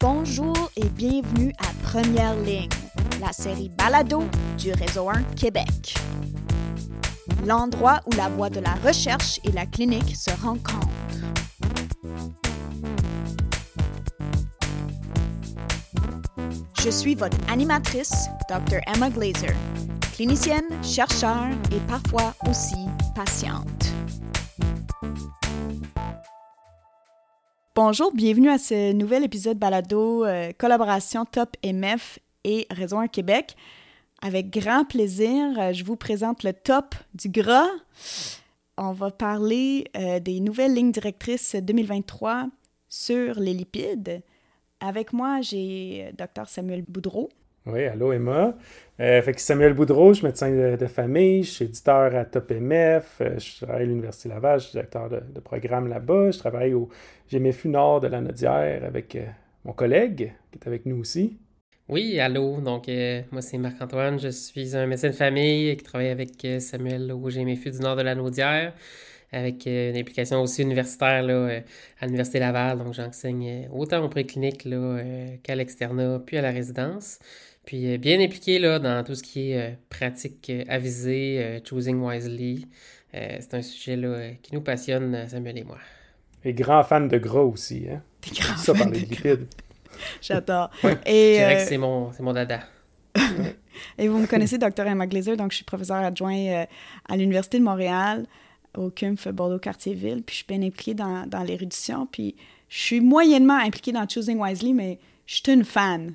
Bonjour et bienvenue à Première Ligne, la série Balado du Réseau 1 Québec. L'endroit où la voie de la recherche et la clinique se rencontrent. Je suis votre animatrice, Dr. Emma Glazer, clinicienne, chercheur et parfois aussi patiente. Bonjour, bienvenue à ce nouvel épisode balado euh, collaboration Top MF et Réseau 1 Québec. Avec grand plaisir, euh, je vous présente le top du gras. On va parler euh, des nouvelles lignes directrices 2023 sur les lipides. Avec moi, j'ai Dr Samuel Boudreau. Oui, allô Emma. Euh, fait que Samuel Boudreau, je suis médecin de, famille, je suis éditeur à Top MF, euh, je travaille à l'Université Laval, je suis directeur de, programme là-bas, je travaille au GMFU Nord de la Nodière avec euh, mon collègue qui est avec nous aussi. Oui, allô. Donc, moi, c'est Marc-Antoine. Je suis un médecin de famille qui travaille avec Samuel au GMFU du Nord de la Naudière avec une implication aussi universitaire là, à l'Université Laval. Donc, j'enseigne autant au préclinique qu'à l'externat, puis à la résidence. Puis bien impliqué là, dans tout ce qui est pratique avisée, choosing wisely. c'est un sujet là, qui nous passionne, Samuel et moi. Et grand fan de gras aussi, hein? Des grands Ça par les lipides. J'adore. Et, je dirais que c'est mon, mon dada. et vous me connaissez, Dr. Emma Glazer, donc je suis professeur adjoint à l'Université de Montréal au CUMF Bordeaux-Cartierville, puis je suis bien impliquée dans, dans l'érudition, puis je suis moyennement impliquée dans Choosing Wisely, mais je suis une fan.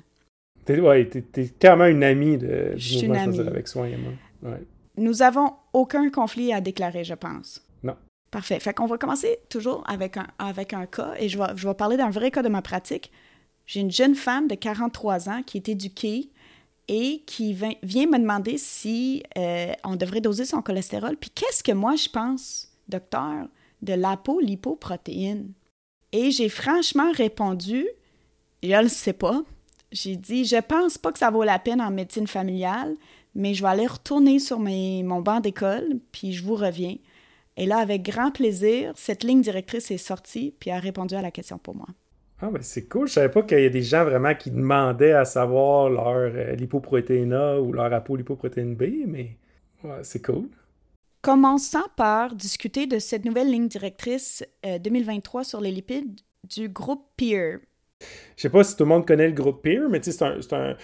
T'es, ouais, t'es, clairement une amie de, je suis une amie. avec soin, ouais. Nous avons aucun conflit à déclarer, je pense. Non. Parfait. Fait qu'on va commencer toujours avec un, avec un cas, et je vais, je vais parler d'un vrai cas de ma pratique. J'ai une jeune femme de 43 ans qui est éduquée et qui vient me demander si euh, on devrait doser son cholestérol. Puis qu'est-ce que moi je pense, docteur, de l'apolipoprotéine? Et j'ai franchement répondu, je ne le sais pas. J'ai dit, je pense pas que ça vaut la peine en médecine familiale, mais je vais aller retourner sur mes, mon banc d'école, puis je vous reviens. Et là, avec grand plaisir, cette ligne directrice est sortie, puis a répondu à la question pour moi. Ah, ben c'est cool. Je savais pas qu'il y a des gens vraiment qui demandaient à savoir leur euh, lipoprotéine A ou leur apolipoprotéine B, mais c'est cool. Commençons par discuter de cette nouvelle ligne directrice 2023 euh, sur les lipides du groupe PEER. Je sais pas si tout le monde connaît le groupe PEER, mais c'est un, un,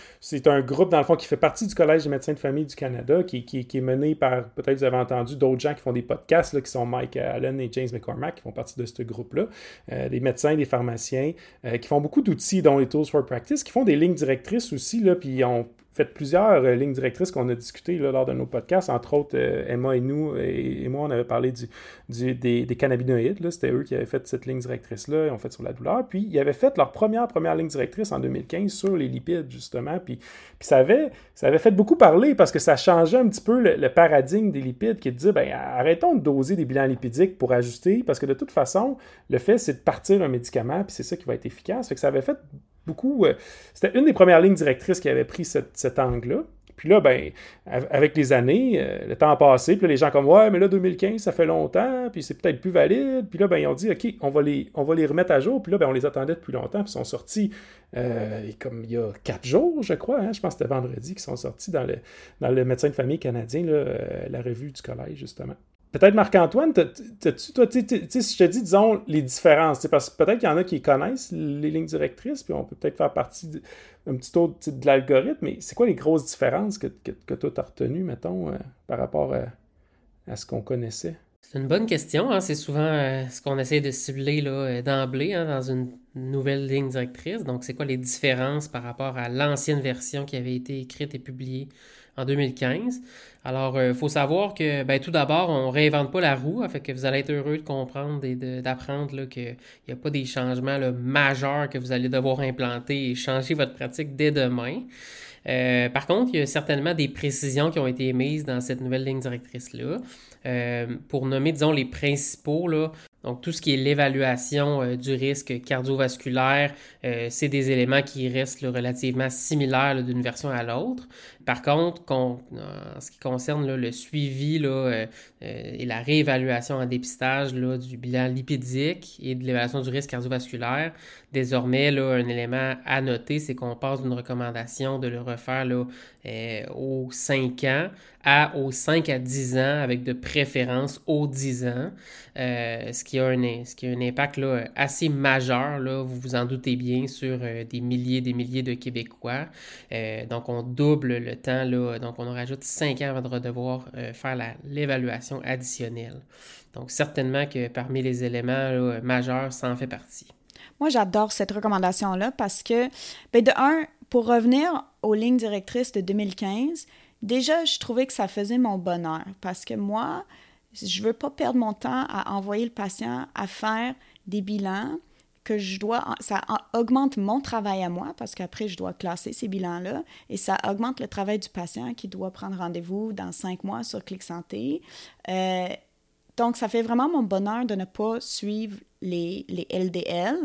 un, groupe, dans le fond, qui fait partie du Collège des médecins de famille du Canada, qui, est mené par, peut-être vous avez entendu, d'autres gens qui font des podcasts, là, qui sont Mike Allen et James McCormack, qui font partie de ce groupe-là, euh, des médecins, des pharmaciens, euh, qui font beaucoup d'outils, dont les Tools for Practice, qui font des lignes directrices aussi, là, puis ont fait plusieurs euh, lignes directrices qu'on a discutées lors de nos podcasts. Entre autres, euh, Emma et nous, et, moi, on avait parlé du, des, cannabinoïdes. C'était eux qui avaient fait cette ligne directrice-là, ils ont fait sur la douleur. Puis, ils avaient fait leur première, première ligne directrice en 2015 sur les lipides, justement. Puis, puis ça, avait, ça avait fait beaucoup parler parce que ça changeait un petit peu le, paradigme des lipides qui disait, ben, arrêtons de doser des bilans lipidiques pour ajuster parce que de toute façon, le fait, c'est de partir un médicament, puis c'est ça qui va être efficace. Fait que ça avait fait Euh, c'était une des premières lignes directrices qui avait pris cet angle-là. Puis là, ben, avec les années, euh, le temps passé, puis les gens comme Ouais, mais là, 2015, ça fait longtemps, puis c'est peut-être plus valide. Puis là, ben, ils ont dit OK, on va les, on va les remettre à jour. Puis là, ben, on les attendait depuis longtemps, puis ils sont sortis euh, comme il y a quatre jours, je crois. Hein, je pense que c'était vendredi qu'ils sont sortis dans le, dans le médecin de famille canadien, la revue du collège, justement. Peut-être Marc-Antoine, toi, si je te dis, disons, les différences, parce que peut-être qu'il y en a qui connaissent les lignes directrices, puis on peut peut-être faire partie d'un petit tour de l'algorithme, mais c'est quoi les grosses différences que, que, toi, tu as retenues, mettons, euh, par rapport à, ce qu'on connaissait? C'est une bonne question. Hein. C'est souvent euh, ce qu'on essaie de cibler euh, d'emblée hein, dans une nouvelle ligne directrice. Donc, c'est quoi les différences par rapport à l'ancienne version qui avait été écrite et publiée? En 2015. Alors, il euh, faut savoir que, ben, tout d'abord, on ne réinvente pas la roue, fait que vous allez être heureux de comprendre et d'apprendre qu'il n'y a pas des changements majeurs que vous allez devoir implanter et changer votre pratique dès demain. Euh, par contre, il y a certainement des précisions qui ont été émises dans cette nouvelle ligne directrice-là. Euh, pour nommer, disons, les principaux, là, Donc, tout ce qui est l'évaluation du risque cardiovasculaire, c'est des éléments qui restent relativement similaires d'une version à l'autre. Par contre, en ce qui concerne le suivi euh, et la réévaluation en dépistage du bilan lipidique et de l'évaluation du risque cardiovasculaire, désormais, un élément à noter, c'est qu'on passe d'une recommandation de le refaire aux 5 ans à aux 5 à 10 ans, avec de préférence aux 10 ans, ce qui a un, impact assez majeur, vous vous en doutez bien, sur euh, des milliers et des milliers de Québécois. Euh, donc, on double le temps, là, donc on rajoute cinq ans avant de devoir euh, faire l'évaluation additionnelle. Donc, certainement que parmi les éléments majeurs, ça en fait partie. Moi, j'adore cette recommandation-là parce que, ben, de un, pour revenir aux lignes directrices de 2015, déjà, je trouvais que ça faisait mon bonheur parce que moi, je ne veux pas perdre mon temps à envoyer le patient à faire des bilans que je dois, ça augmente mon travail à moi parce qu'après, je dois classer ces bilans-là et ça augmente le travail du patient qui doit prendre rendez-vous dans cinq mois sur Clic Santé. Euh, donc, ça fait vraiment mon bonheur de ne pas suivre les, les LDL.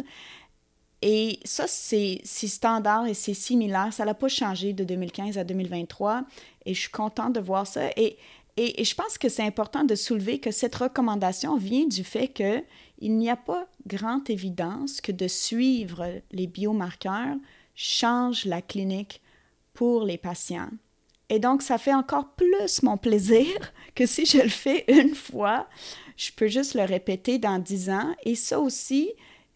Et ça, c'est standard et c'est similaire. Ça n'a pas changé de 2015 à 2023 et je suis contente de voir ça. Et et, je pense que c'est important de soulever que cette recommandation vient du fait qu'il n'y a pas grande évidence que de suivre les biomarqueurs change la clinique pour les patients. Et donc, ça fait encore plus mon plaisir que si je le fais une fois, je peux juste le répéter dans dix ans. Et ça aussi,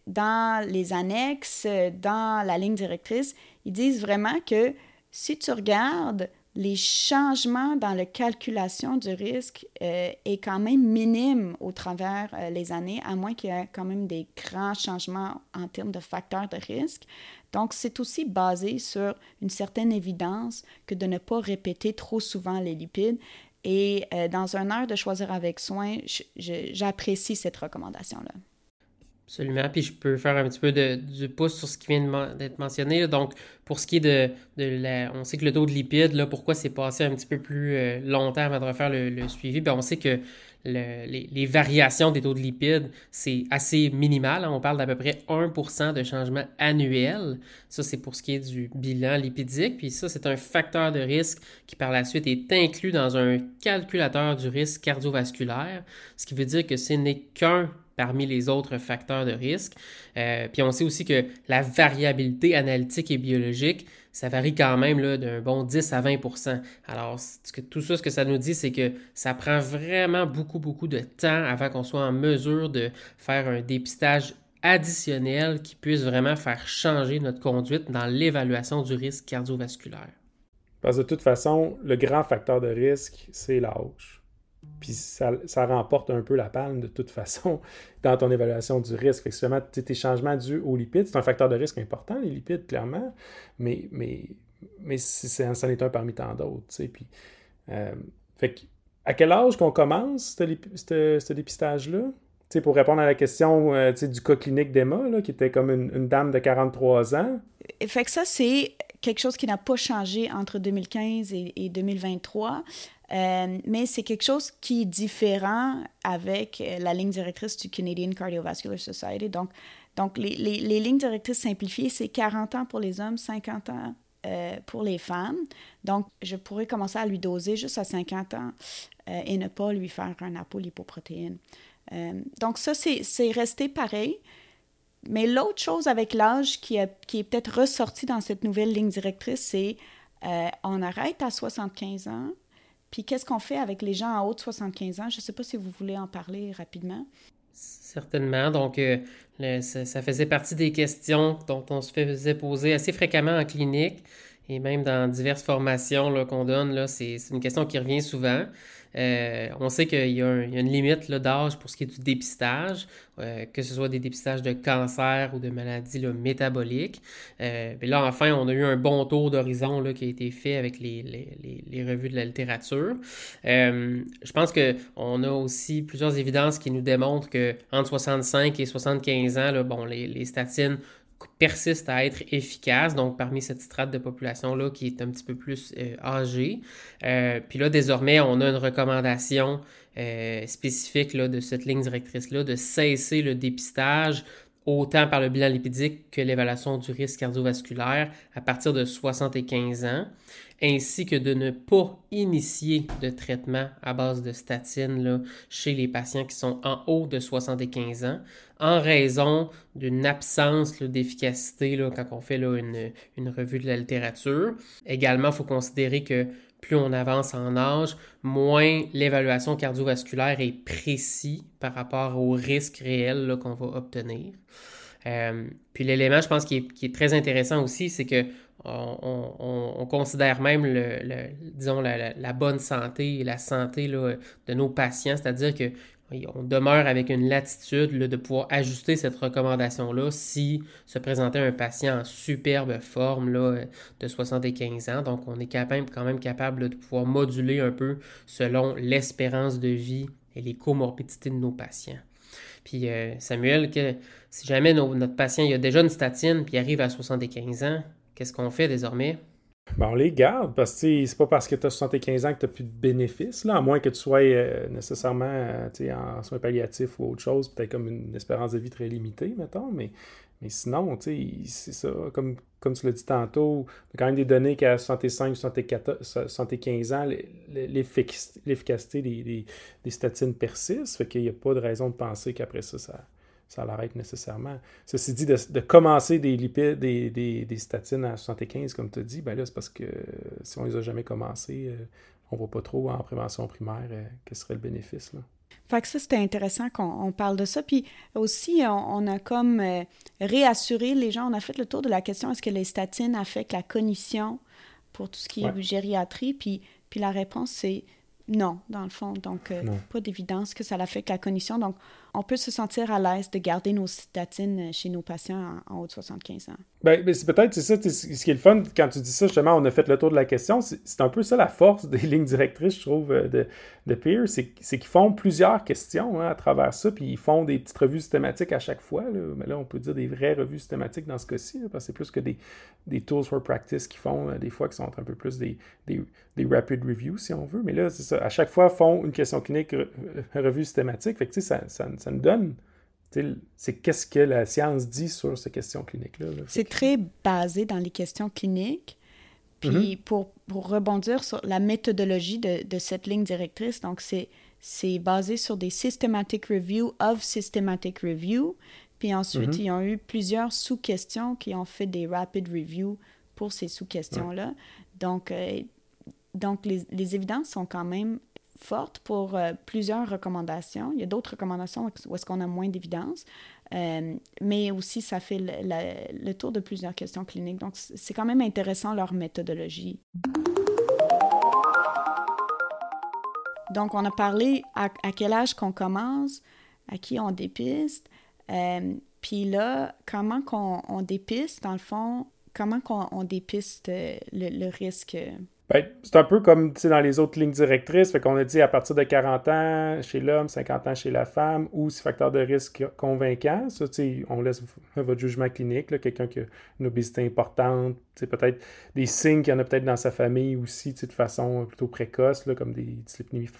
dans les annexes, dans la ligne directrice, ils disent vraiment que si tu regardes les changements dans la calculation du risque euh, est quand même minime au travers euh, les années, à moins qu'il y ait quand même des grands changements en termes de facteurs de risque. Donc, c'est aussi basé sur une certaine évidence que de ne pas répéter trop souvent les lipides. Et euh, dans un heure de choisir avec soin, j'apprécie cette recommandation-là. Absolument. Puis je peux faire un petit peu de, du pouce sur ce qui vient d'être mentionné. Donc, pour ce qui est de, de la, on sait que le taux de lipides, là, pourquoi c'est passé un petit peu plus euh, longtemps avant de refaire le, suivi? Bien, on sait que les, variations des taux de lipides, c'est assez minimal. Hein. On parle d'à peu près 1% de changement annuel. Ça, c'est pour ce qui est du bilan lipidique. Puis ça, c'est un facteur de risque qui, par la suite, est inclus dans un calculateur du risque cardiovasculaire, ce qui veut dire que ce n'est qu'un parmi les autres facteurs de risque. Euh, puis on sait aussi que la variabilité analytique et biologique, ça varie quand même d'un bon 10 à 20% Alors, tout ça, ce que ça nous dit, c'est que ça prend vraiment beaucoup, beaucoup de temps avant qu'on soit en mesure de faire un dépistage additionnel qui puisse vraiment faire changer notre conduite dans l'évaluation du risque cardiovasculaire. Parce que de toute façon, le grand facteur de risque, c'est l'âge. Puis ça, remporte un peu la palme de toute façon dans ton évaluation du risque. Fait que tes changements dus aux lipides, c'est un facteur de risque important, les lipides, clairement, mais, mais, mais ça en est un parmi tant d'autres. Puis, euh, fait à quel âge qu'on commence ce dépistage-là? pour répondre à la question euh, du cas clinique d'Emma, qui était comme une, une, dame de 43 ans. Fait que ça, c'est quelque chose qui n'a pas changé entre 2015 et, et 2023. Euh, mais c'est quelque chose qui est différent avec euh, la ligne directrice du Canadian Cardiovascular Society. Donc, donc les, les, lignes directrices simplifiées, c'est 40 ans pour les hommes, 50 ans euh, pour les femmes. Donc, je pourrais commencer à lui doser juste à 50 ans et ne pas lui faire un apolipoprotéine. donc, ça, c'est resté pareil. Mais l'autre chose avec l'âge qui, est peut-être ressorti dans cette nouvelle ligne directrice, c'est on arrête à 75 ans puis qu'est-ce qu'on fait avec les gens en haut de 75 ans? Je ne sais pas si vous voulez en parler rapidement. Certainement. Donc, euh, ça, faisait partie des questions dont on se faisait poser assez fréquemment en clinique et même dans diverses formations qu'on donne. C'est une question qui revient souvent. Euh, on sait qu'il y, a une limite d'âge pour ce qui est du dépistage, euh, que ce soit des dépistages de cancer ou de maladies métaboliques. Euh, là, enfin, on a eu un bon tour d'horizon qui a été fait avec les, revues de la littérature. je pense qu'on a aussi plusieurs évidences qui nous démontrent qu'entre 65 et 75 ans, bon, les statines persiste à être efficace, donc parmi cette strate de population-là qui est un petit peu plus âgée. puis là, désormais, on a une recommandation spécifique là, de cette ligne directrice-là de cesser le dépistage autant par le bilan lipidique que l'évaluation du risque cardiovasculaire à partir de 75 ans, ainsi que de ne pas initier de traitement à base de statine chez les patients qui sont en haut de 75 ans, en raison d'une absence d'efficacité quand on fait une, une, revue de la littérature. Également, il faut considérer que plus on avance en âge, moins l'évaluation cardiovasculaire est précis par rapport au risque réel qu'on va obtenir. Euh, puis l'élément, je pense, qui est, très intéressant aussi, c'est que on, considère même le, disons la, bonne santé et la santé de nos patients, c'est-à-dire que on demeure avec une latitude de pouvoir ajuster cette recommandation-là si se présentait un patient en superbe forme là, de 75 ans. Donc, on est quand même capable de pouvoir moduler un peu selon l'espérance de vie et les comorbidités de nos patients. Puis, euh, Samuel, que, si jamais notre patient il a déjà une statine puis arrive à 75 ans, qu'est-ce qu'on fait désormais? Ben, on les garde parce que c'est pas parce que tu as 75 ans que tu n'as plus de bénéfices, là, à moins que tu sois euh, nécessairement euh, en soins palliatifs ou autre chose, peut-être comme une espérance de vie très limitée, mettons, mais, mais sinon, c'est ça, comme, comme tu l'as dit tantôt, il quand même des données qu'à 65, 75 ans, l'efficacité des, des, statines persiste, fait qu'il n'y a pas de raison de penser qu'après ça, ça ça l'arrête nécessairement. Ceci dit, de, commencer des lipides, des, des, statines à 75, comme tu as dit, ben là, c'est parce que si on les a jamais commencés, euh, on ne voit pas trop en prévention primaire euh, quel serait le bénéfice. Là. Fait que ça, c'était intéressant qu'on parle de ça. Puis aussi, on, a comme euh, réassuré les gens, on a fait le tour de la question est-ce que les statines affectent la cognition pour tout ce qui est gériatrie? Puis, puis la réponse, c'est non, dans le fond. Donc, pas d'évidence que ça affecte la cognition. Donc, on peut se sentir à l'aise de garder nos statines chez nos patients en, haut de 75 ans. Ben, ben c'est peut-être, c'est ça, ce qui est le fun quand tu dis ça, justement, on a fait le tour de la question. C'est un peu ça la force des lignes directrices, je trouve, euh, de, de Peer, c'est qu'ils font plusieurs questions hein, à travers ça, puis ils font des petites revues systématiques à chaque fois. Mais là, on peut dire des vraies revues systématiques dans ce cas-ci, parce que c'est plus que des, des tools for practice qu'ils font, euh, des fois, qui sont un peu plus des, des, des rapid reviews, si on veut. Mais là, c'est ça. À chaque fois, font une question clinique, revue systématique. Fait que, ça, ça ça nous donne c'est qu'est-ce que la science dit sur ces questions cliniques-là. c'est très basé dans les questions cliniques. Puis mm-hmm. pour, pour, rebondir sur la méthodologie de, de cette ligne directrice, donc c'est, basé sur des systematic review of systematic review. Puis ensuite, mm-hmm. ils ont eu plusieurs sous-questions qui ont fait des rapid reviews pour ces sous-questions-là. Donc, euh, donc les, les, évidences sont quand même forte pour euh, plusieurs recommandations. Il y a d'autres recommandations où est-ce qu'on a moins d'évidence, euh, mais aussi ça fait le, tour de plusieurs questions cliniques. Donc, c'est quand même intéressant leur méthodologie. Donc, on a parlé à, quel âge qu'on commence, à qui on dépiste, euh, puis là, comment qu'on on dépiste, dans le fond, comment qu'on on dépiste le risque ben, c'est un peu comme dans les autres lignes directrices. Fait qu'on a dit à partir de 40 ans chez l'homme, 50 ans chez la femme, ou si facteur de risque convaincant. Ça, on laisse votre jugement clinique. Quelqu'un qui a une obésité importante, peut-être des signes qu'il y en a peut-être dans sa famille aussi, de façon plutôt précoce, là, comme des dyslipidémies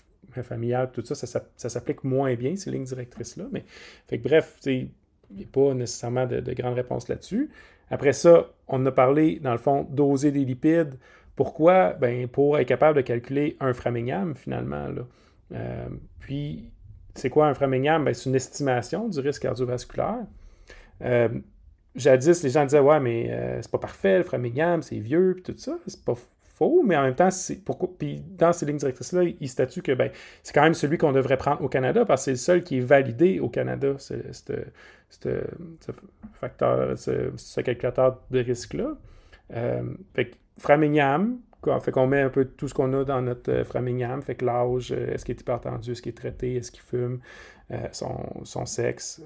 familiales, tout ça, ça, s'applique moins bien, ces lignes directrices-là. Mais, fait que, bref, il n'y a pas nécessairement de, de grandes réponses là-dessus. Après ça, on a parlé, dans le fond, doser des lipides. Pourquoi? Ben, pour être capable de calculer un Framingham, finalement. Euh, puis, c'est quoi un Framingham? Ben, c'est une estimation du risque cardiovasculaire. Euh, jadis, les gens disaient Ouais, mais euh, c'est pas parfait, le Framingham, c'est vieux, puis tout ça. C'est pas faux, mais en même temps, pourquoi. Puis dans ces lignes directrices-là, ils statuent que ben, c'est quand même celui qu'on devrait prendre au Canada parce que c'est le seul qui est validé au Canada, ce, facteur, ce, calculateur de risque-là. fait Framingham, fait qu'on met un peu tout ce qu'on a dans notre euh, Framingham, fait que l'âge, euh, est-ce qu'il est hypertendu, est-ce qu'il est traité, est-ce qu'il fume, euh, son, sexe,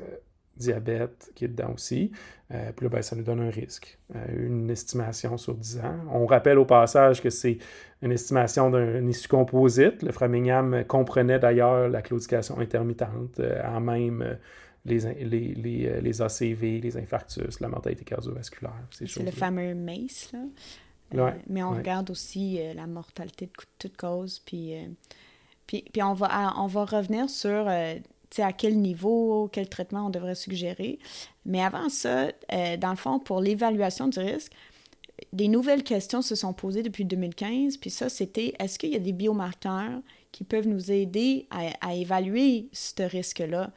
diabète qui est dedans aussi. puis là, ben, ça nous donne un risque, une estimation sur 10 ans. On rappelle au passage que c'est une estimation d'un issue composite. Le Framingham comprenait d'ailleurs la claudication intermittente en même les, les, les, les, ACV, les infarctus, la mortalité cardiovasculaire. C'est le fameux MACE, là. Mais on regarde aussi la mortalité de toute cause, puis, puis, puis, on, va, on va revenir sur à quel niveau, quel traitement on devrait suggérer. Mais avant ça, dans le fond, pour l'évaluation du risque, des nouvelles questions se sont posées depuis 2015. Puis ça, c'était est-ce qu'il y a des biomarqueurs qui peuvent nous aider à, évaluer ce risque-là?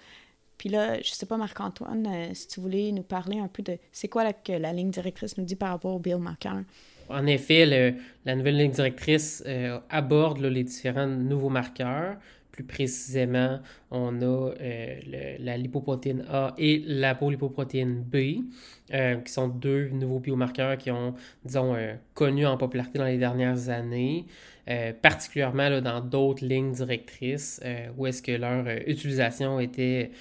Puis là, je ne sais pas, Marc-Antoine, euh, si tu voulais nous parler un peu de c'est quoi que la ligne directrice nous dit par rapport aux biomarqueurs? En effet, la nouvelle ligne directrice euh, aborde les différents nouveaux marqueurs. Plus précisément, on a euh, la lipoprotéine A et la polipoprotéine B, euh, qui sont deux nouveaux biomarqueurs qui ont, disons, connu en popularité dans les dernières années. Euh, particulièrement là, dans d'autres lignes directrices euh, où est-ce que leur euh, utilisation était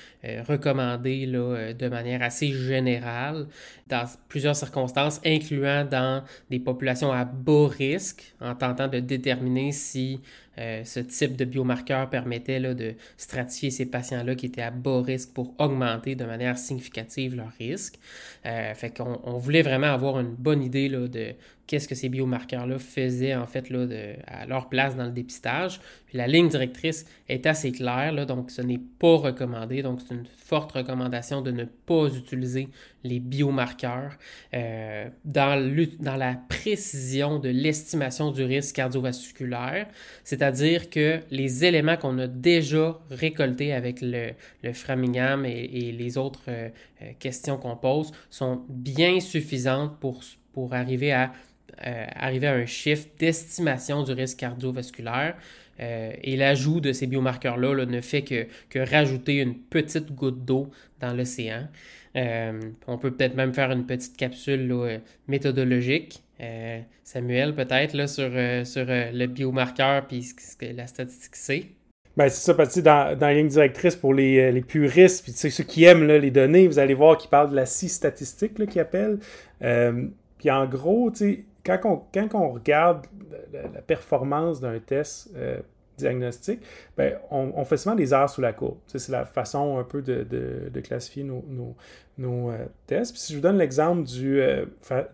recommandée là, de manière assez générale dans plusieurs circonstances, incluant dans des populations à bas risque, en tentant de déterminer si ce type de biomarqueur permettait là, de stratifier ces patients-là qui étaient à bas risque pour augmenter de manière significative leur risque. fait qu'on on voulait vraiment avoir une bonne idée là, de qu'est-ce que ces biomarqueurs-là faisaient en fait à leur place dans le dépistage. La ligne directrice est assez claire, donc ce n'est pas recommandé. Donc c'est une forte recommandation de ne pas utiliser les biomarqueurs euh, dans, la précision de l'estimation du risque cardiovasculaire, c'est-à-dire que les éléments qu'on a déjà récoltés avec le, Framingham et, les autres euh, euh, questions qu'on pose sont bien suffisantes pour arriver à euh, arriver à un chiffre d'estimation du risque cardiovasculaire. Euh, et l'ajout de ces biomarqueurs-là ne fait que, que, rajouter une petite goutte d'eau dans l'océan. Euh, on peut peut-être même faire une petite capsule méthodologique. Samuel, peut-être, sur, le biomarqueur puis la statistique c'est. Ben, c'est ça, parce que dans, dans la ligne directrice pour les, les puristes, puis ceux qui aiment les données, vous allez voir qu'ils parlent de la scie statistique qu'ils appellent. puis en gros, tu sais, quand on, regarde la, performance d'un test euh, diagnostique, ben, on, fait souvent des heures sous la courbe. C'est la façon un peu de, classifier nos, euh, tests. si je vous donne l'exemple du, euh,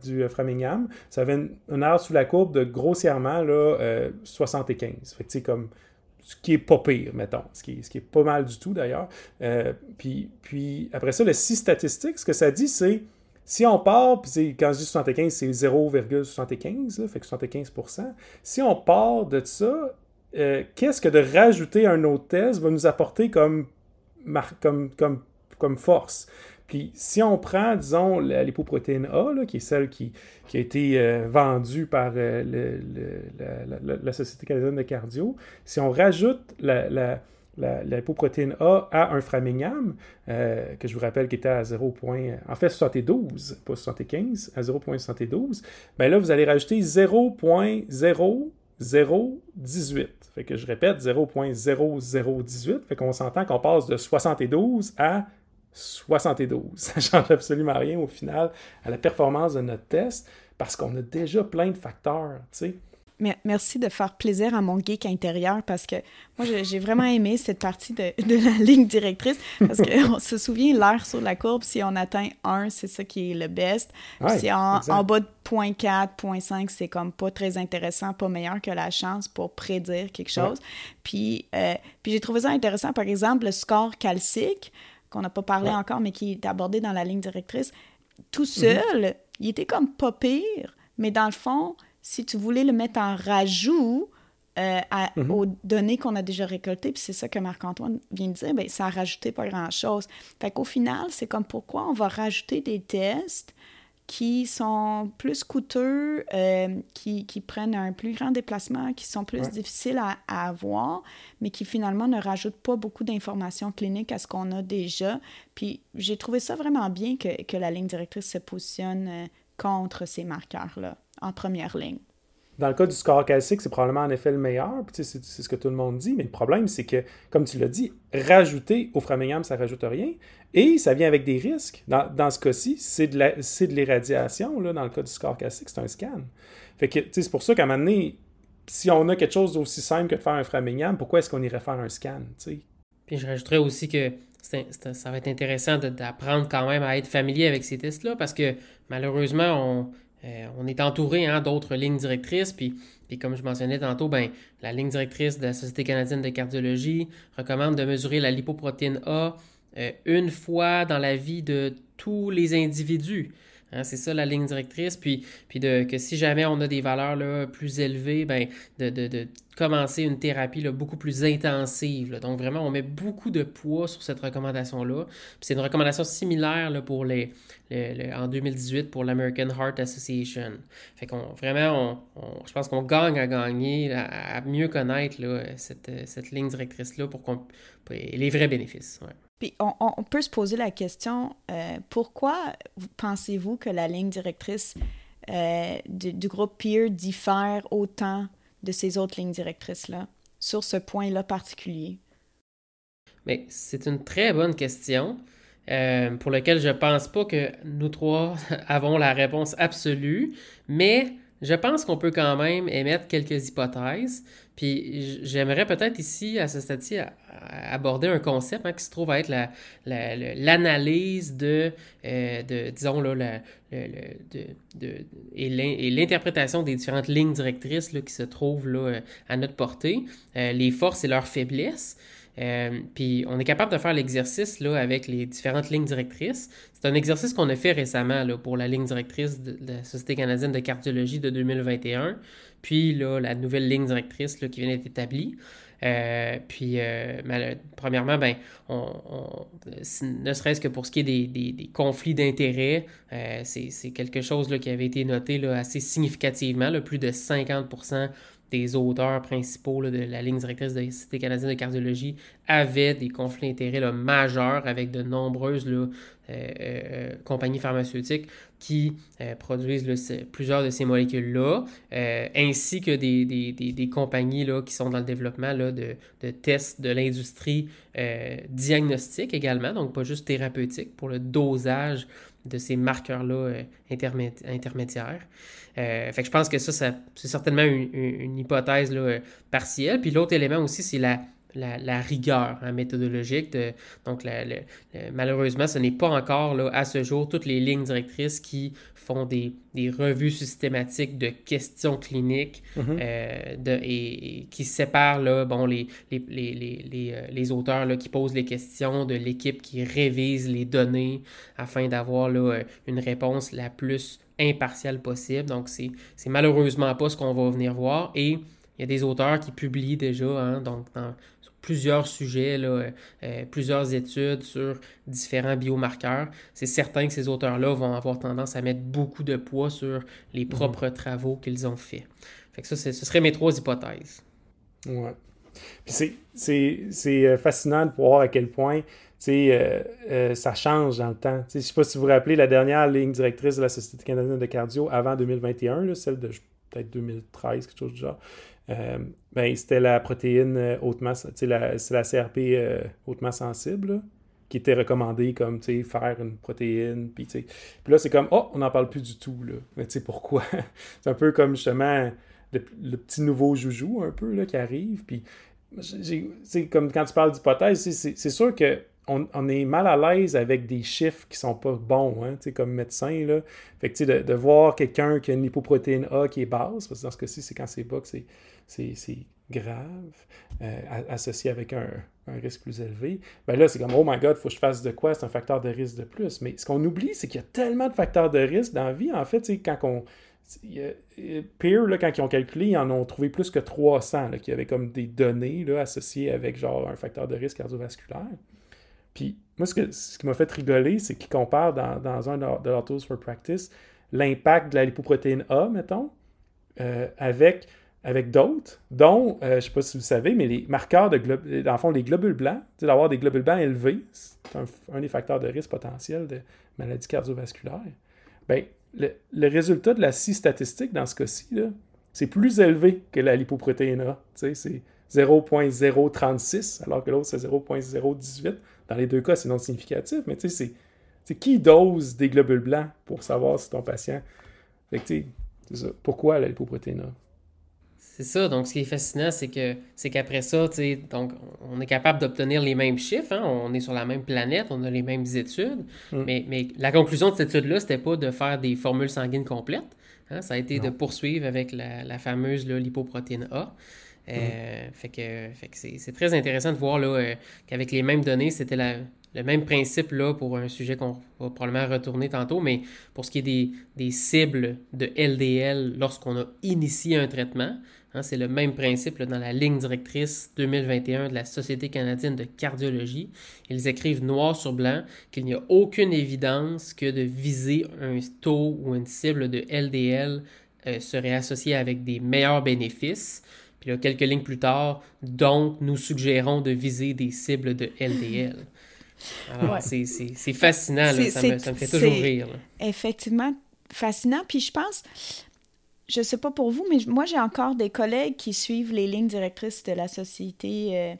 du Framingham, ça avait une, heure sous la courbe de grossièrement là, 75. Fait comme ce qui est pas pire, mettons, ce qui est, pas mal du tout d'ailleurs. puis, après ça, le 6 statistique, ce que ça dit, c'est si on part, puis quand je dis 75, c'est 0,75, fait que 75% Si on part de ça, euh, qu'est-ce que de rajouter un autre test va nous apporter comme, comme, force? Puis si on prend, disons, l'hypoprotéine A, qui est celle qui, qui a été euh, vendue par euh, la, Société canadienne de cardio, si on rajoute la, la, lipoprotéine A a un Framingham, euh, que je vous rappelle qui était à 0. en fait 72, pas 75, à 0.72, bien là, vous allez rajouter 0.0018. Fait que je répète, 0.0018. Fait qu'on s'entend qu'on passe de 72 à 72. Ça change absolument rien au final à la performance de notre test parce qu'on a déjà plein de facteurs, tu sais. Merci de faire plaisir à mon geek intérieur parce que moi, j'ai vraiment aimé cette partie de, la ligne directrice parce qu'on se souvient, l'heure sur la courbe, si on atteint 1, c'est ça qui est le best. si en, en, bas de 0.4, 0.5, c'est comme pas très intéressant, pas meilleur que la chance pour prédire quelque chose. Puis, euh, puis j'ai trouvé ça intéressant, par exemple, le score calcique, qu'on n'a pas parlé encore, mais qui est abordé dans la ligne directrice. Tout mm-hmm. seul, il était comme pas pire, mais dans le fond, si tu voulais le mettre en rajout euh, mhm. aux données qu'on a déjà récoltées, puis c'est ça que Marc-Antoine vient de dire, bien, ça a rajouté pas grand-chose. Fait qu'au final, c'est comme pourquoi on va rajouter des tests qui sont plus coûteux, euh, qui, qui, prennent un plus grand déplacement, qui sont plus difficiles à, avoir, mais qui finalement ne rajoutent pas beaucoup d'informations cliniques à ce qu'on a déjà. Puis j'ai trouvé ça vraiment bien que, que, la ligne directrice se positionne euh, contre ces marqueurs-là en première ligne. Dans le cas du score calcique, c'est probablement en effet le meilleur, c'est ce que tout le monde dit, mais le problème, c'est que, comme tu l'as dit, rajouter au Framingham, ça ne rajoute rien, et ça vient avec des risques. Dans, ce cas-ci, c'est de l'irradiation, dans le cas du score calcique, c'est un scan. Fait que, c'est pour ça qu'à un moment donné, si on a quelque chose d'aussi simple que de faire un Framingham, pourquoi est-ce qu'on irait faire un scan, Puis je rajouterais aussi que ça va être intéressant d'apprendre quand même à être familier avec ces tests-là parce que malheureusement, on, on est entouré hein, d'autres lignes directrices. Puis, comme je mentionnais tantôt, ben, la ligne directrice de la Société canadienne de cardiologie recommande de mesurer la lipoprotéine A une fois dans la vie de tous les individus. Hein, c'est ça la ligne directrice. Puis, puis de, que si jamais on a des valeurs là, plus élevées, ben, de, de, de commencer une thérapie là, beaucoup plus intensive. Donc vraiment, on met beaucoup de poids sur cette recommandation-là. C'est une recommandation similaire là, pour les, en 2018 pour l'American Heart Association. Fait qu'on vraiment, on, je pense qu'on gagne à gagner, à, mieux connaître cette, cette ligne directrice-là pour qu'on les vrais bénéfices. On, peut se poser la question, euh, pourquoi pensez-vous que la ligne directrice euh, du, groupe PEER diffère autant de ces autres lignes directrices-là sur ce point-là particulier? Mais c'est une très bonne question. Euh, pour laquelle je pense pas que nous trois avons la réponse absolue, mais je pense qu'on peut quand même émettre quelques hypothèses. Puis j'aimerais peut-être ici, à ce stade-ci, aborder un concept hein, qui se trouve à être l'analyse de, euh, de, disons, là, de, et l'interprétation des différentes lignes directrices là, qui se trouvent là, à notre portée, euh, les forces et leurs faiblesses. Euh, puis on est capable de faire l'exercice là, avec les différentes lignes directrices. C'est un exercice qu'on a fait récemment là, pour la ligne directrice de, la Société canadienne de cardiologie de 2021, puis là, la nouvelle ligne directrice là, qui vient d'être établie. Euh, puis, euh, premièrement, ben, on, ne serait-ce que pour ce qui est des, des, conflits d'intérêts, c'est quelque chose là, qui avait été noté là, assez significativement, là, plus de 50 des auteurs principaux de la ligne directrice de la Société canadienne de cardiologie avaient des conflits d'intérêts majeurs avec de nombreuses euh, euh, compagnies pharmaceutiques qui euh, produisent plusieurs de ces molécules-là, ainsi que des, compagnies qui sont dans le développement de, tests de l'industrie diagnostique également, donc pas juste thérapeutique, pour le dosage de ces marqueurs-là intermédiaires. Euh, fait que je pense que ça, c'est certainement une, hypothèse là, partielle. Puis l'autre élément aussi, c'est la, la, rigueur hein, méthodologique. donc, malheureusement, ce n'est pas encore là, à ce jour toutes les lignes directrices qui font des, revues systématiques de questions cliniques mm-hmm. euh, de, et, qui séparent là, bon, les, les, les, euh, les, auteurs là, qui posent les questions de l'équipe qui révise les données afin d'avoir une réponse la plus impartial possible. Donc, c'est malheureusement pas ce qu'on va venir voir. Et il y a des auteurs qui publient déjà, hein, donc dans plusieurs sujets, là, euh, plusieurs études sur différents biomarqueurs. C'est certain que ces auteurs-là vont avoir tendance à mettre beaucoup de poids sur les mhm. propres travaux qu'ils ont faits. Fait que ça, ce serait mes trois hypothèses. Ouais. Puis c'est euh, fascinant de voir à quel point euh, euh, ça change dans le temps. je ne sais pas si vous vous rappelez la dernière ligne directrice de la Société canadienne de cardio avant 2021, celle de peut-être 2013, quelque chose du genre. Euh, ben, c'était la protéine hautement, c'est la, CRP hautement sensible, qui était recommandée comme faire une protéine. Puis, puis là, c'est comme, oh, on n'en parle plus du tout. Là. Mais tu sais pourquoi? c'est un peu comme justement le, petit nouveau joujou un peu là, qui arrive. Puis, comme quand tu parles d'hypothèse, c'est sûr que on, est mal à l'aise avec des chiffres qui sont pas bons, hein, comme médecin. Là. Fait que, de, voir quelqu'un qui a une lipoprotéine A qui est basse, parce que dans ce cas-ci, c'est quand c'est bas que c'est grave, euh, associé avec un, risque plus élevé, ben là, c'est comme, oh my god, il faut que je fasse de quoi? C'est un facteur de risque de plus. Mais ce qu'on oublie, c'est qu'il y a tellement de facteurs de risque dans la vie. En fait, quand on. Peer, là, quand ils ont calculé, ils en ont trouvé plus que 300 là, qui avaient comme des données là, associées avec genre un facteur de risque cardiovasculaire. Puis moi, ce, qui m'a fait rigoler, c'est qu'ils comparent dans, un de leurs tools for practice l'impact de la lipoprotéine A, mettons, euh, avec, avec d'autres, dont, euh, je ne sais pas si vous savez, mais les marqueurs de globules, dans le fond, les globules blancs, d'avoir des globules blancs élevés, c'est un, des facteurs de risque potentiel de maladie cardiovasculaire. Bien, le, le, résultat de la scie statistique dans ce cas-ci, c'est plus élevé que la lipoprotéine A. C'est 0.036, alors que l'autre, c'est 0.018. Dans les deux cas, c'est non significatif, mais tu sais, c'est qui dose des globules blancs pour savoir si ton patient. Fait que, c'est ça. Pourquoi la lipoprotéine C'est ça. Donc, ce qui est fascinant, c'est que c'est qu'après ça, donc, on est capable d'obtenir les mêmes chiffres. Hein. on est sur la même planète, on a les mêmes études. Mm. Mais, mais, la conclusion de cette étude-là, c'était pas de faire des formules sanguines complètes. Hein. ça a été de poursuivre avec la, fameuse lipoprotéine A. Euh, mm. Fait que, fait que c'est très intéressant de voir euh, qu'avec les mêmes données, c'était le même principe là pour un sujet qu'on va probablement retourner tantôt, mais pour ce qui est des, des cibles de LDL lorsqu'on a initié un traitement, Hein, c'est le même principe dans la ligne directrice 2021 de la Société canadienne de cardiologie. Ils écrivent noir sur blanc qu'il n'y a aucune évidence que de viser un taux ou une cible de LDL euh, serait associé avec des meilleurs bénéfices. Puis là, quelques lignes plus tard, donc nous suggérons de viser des cibles de LDL. Alors, c'est fascinant, ça me, ça me, fait toujours rire. Effectivement, fascinant. Puis je pense, je sais pas pour vous, mais moi, j'ai encore des collègues qui suivent les lignes directrices de la Société euh,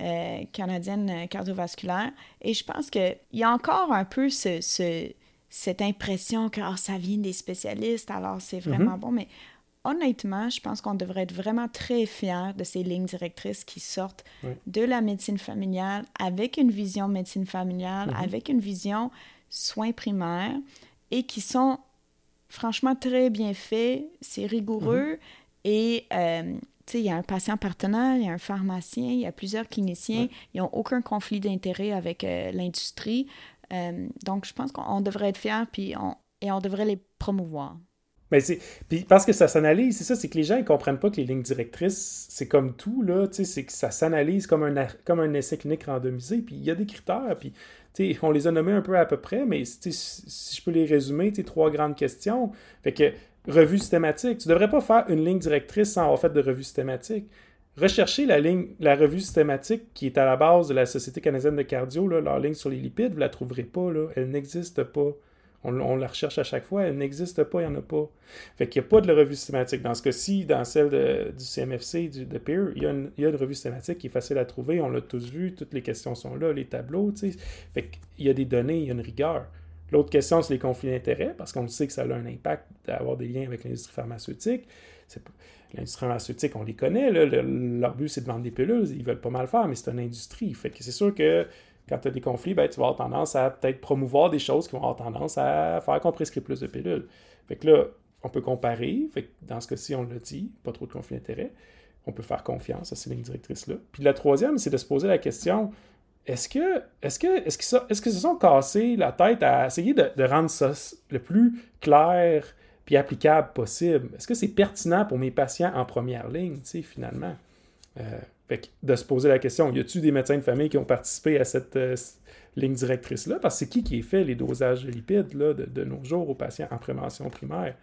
euh, canadienne cardiovasculaire. Et je pense qu'il y a encore un peu ce, cette impression que ah, ça vient des spécialistes, alors c'est mm-hmm. vraiment bon. Mais honnêtement, je pense qu'on devrait être vraiment très fiers de ces lignes directrices qui sortent de la médecine familiale avec une vision médecine familiale, mm-hmm. avec une vision soins primaires et qui sont franchement très bien fait, c'est rigoureux mhm. et euh, il y a un patient partenaire, il y a un pharmacien, il y a plusieurs cliniciens, ils n'ont aucun conflit d'intérêt avec euh, l'industrie. Euh, donc, je pense qu'on devrait être fiers puis on, et on devrait les promouvoir. Mais c'est, puis parce que ça s'analyse, c'est ça, c'est que les gens ne comprennent pas que les lignes directrices, c'est comme tout, là, c'est que ça s'analyse comme un, comme un essai clinique randomisé, puis il y a des critères, puis on les a nommés un peu à peu près, mais si je peux les résumer, trois grandes questions. Fait que revue systématique. Tu ne devrais pas faire une ligne directrice sans avoir fait de revue systématique. Recherchez la ligne, la revue systématique qui est à la base de la Société canadienne de cardio, leur ligne sur les lipides, vous ne la trouverez pas. Là. Elle n'existe pas. On, la recherche à chaque fois, elle n'existe pas, il n'y en a pas. Fait qu'il n'y a pas de revue systématique. Dans ce cas-ci, dans celle du CMFC, du, de PEER, il y, a une, il y, a une, revue systématique qui est facile à trouver, on l'a tous vu, toutes les questions sont là, les tableaux, tu. Fait qu'il y a des données, il y a une rigueur. L'autre question, c'est les conflits d'intérêts, parce qu'on sait que ça a un impact d'avoir des liens avec l'industrie pharmaceutique. L'industrie pharmaceutique, on les connaît, là, leur but, c'est de vendre des pilules, ils veulent pas mal faire, mais c'est une industrie. Fait que c'est sûr que quand tu as des conflits, ben, tu vas avoir tendance à peut-être promouvoir des choses qui vont avoir tendance à faire qu'on prescrit plus de pilules. Fait que là, on peut comparer. Fait que dans ce cas-ci, on l'a dit, pas trop de conflits d'intérêt. On peut faire confiance à ces lignes directrices-là. Puis la troisième, c'est de se poser la question est-ce que est-ce que est-ce qu'ils est sont cassés la tête à essayer de, rendre ça le plus clair puis applicable possible? Est-ce que c'est pertinent pour mes patients en première ligne, tu sais, finalement? Euh, fait de se poser la question, y a-t-il des médecins de famille qui ont participé à cette euh, ligne directrice-là? Parce que c'est qui qui fait les dosages de lipides là, de, nos jours aux patients en prévention primaire?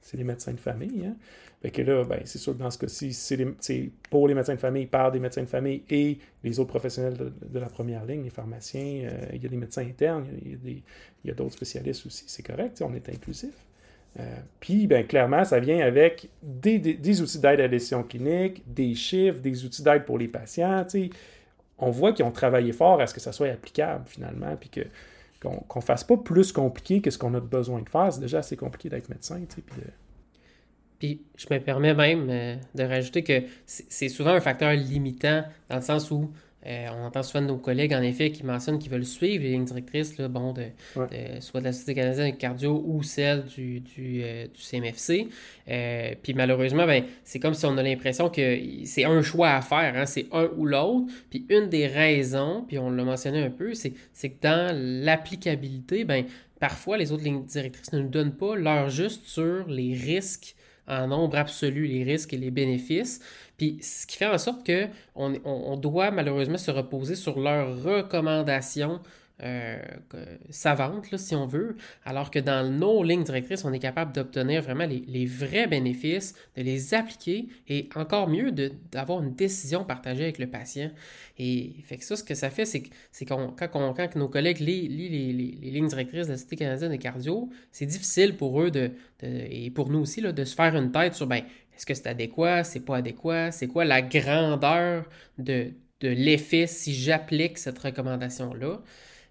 C'est les médecins de famille. Hein? Fait que là, ben, c'est sûr que dans ce cas-ci, c'est pour les médecins de famille, par des médecins de famille et les autres professionnels de, la première ligne, les pharmaciens, euh, il y a des médecins internes, il y a d'autres spécialistes aussi. C'est correct, on est inclusif. Euh, puis, ben, clairement, ça vient avec des, outils d'aide à la décision clinique, des chiffres, des outils d'aide pour les patients. On voit qu'ils ont travaillé fort à ce que ça soit applicable finalement, puis que, qu'on ne fasse pas plus compliqué que ce qu'on a besoin de faire. C'est déjà assez compliqué d'être médecin. Puis, puis je me permets même euh, de rajouter que c'est souvent un facteur limitant dans le sens où euh, on entend souvent de nos collègues, en effet, qui mentionnent qu'ils veulent suivre les lignes directrices, là, bon, de, soit de la Société canadienne de cardio ou celle du, du, euh, CMFC. Euh, puis malheureusement, ben, c'est comme si on a l'impression que c'est un choix à faire, hein, c'est un ou l'autre. Puis une des raisons, puis on l'a mentionné un peu, c'est que dans l'applicabilité, ben, parfois les autres lignes directrices ne nous donnent pas l'heure juste sur les risques en nombre absolu, les risques et les bénéfices. Puis ce qui fait en sorte qu'on on, doit malheureusement se reposer sur leurs recommandations euh, savantes, si on veut, alors que dans nos lignes directrices, on est capable d'obtenir vraiment les, vrais bénéfices, de les appliquer et encore mieux d'avoir une décision partagée avec le patient. Et fait que ça, ce que ça fait, c'est que quand, quand, nos collègues lisent les, les, lignes directrices de la Cité canadienne de cardio, c'est difficile pour eux de, et pour nous aussi de se faire une tête sur ben, est-ce que c'est adéquat, c'est pas adéquat, c'est quoi la grandeur de, l'effet si j'applique cette recommandation-là.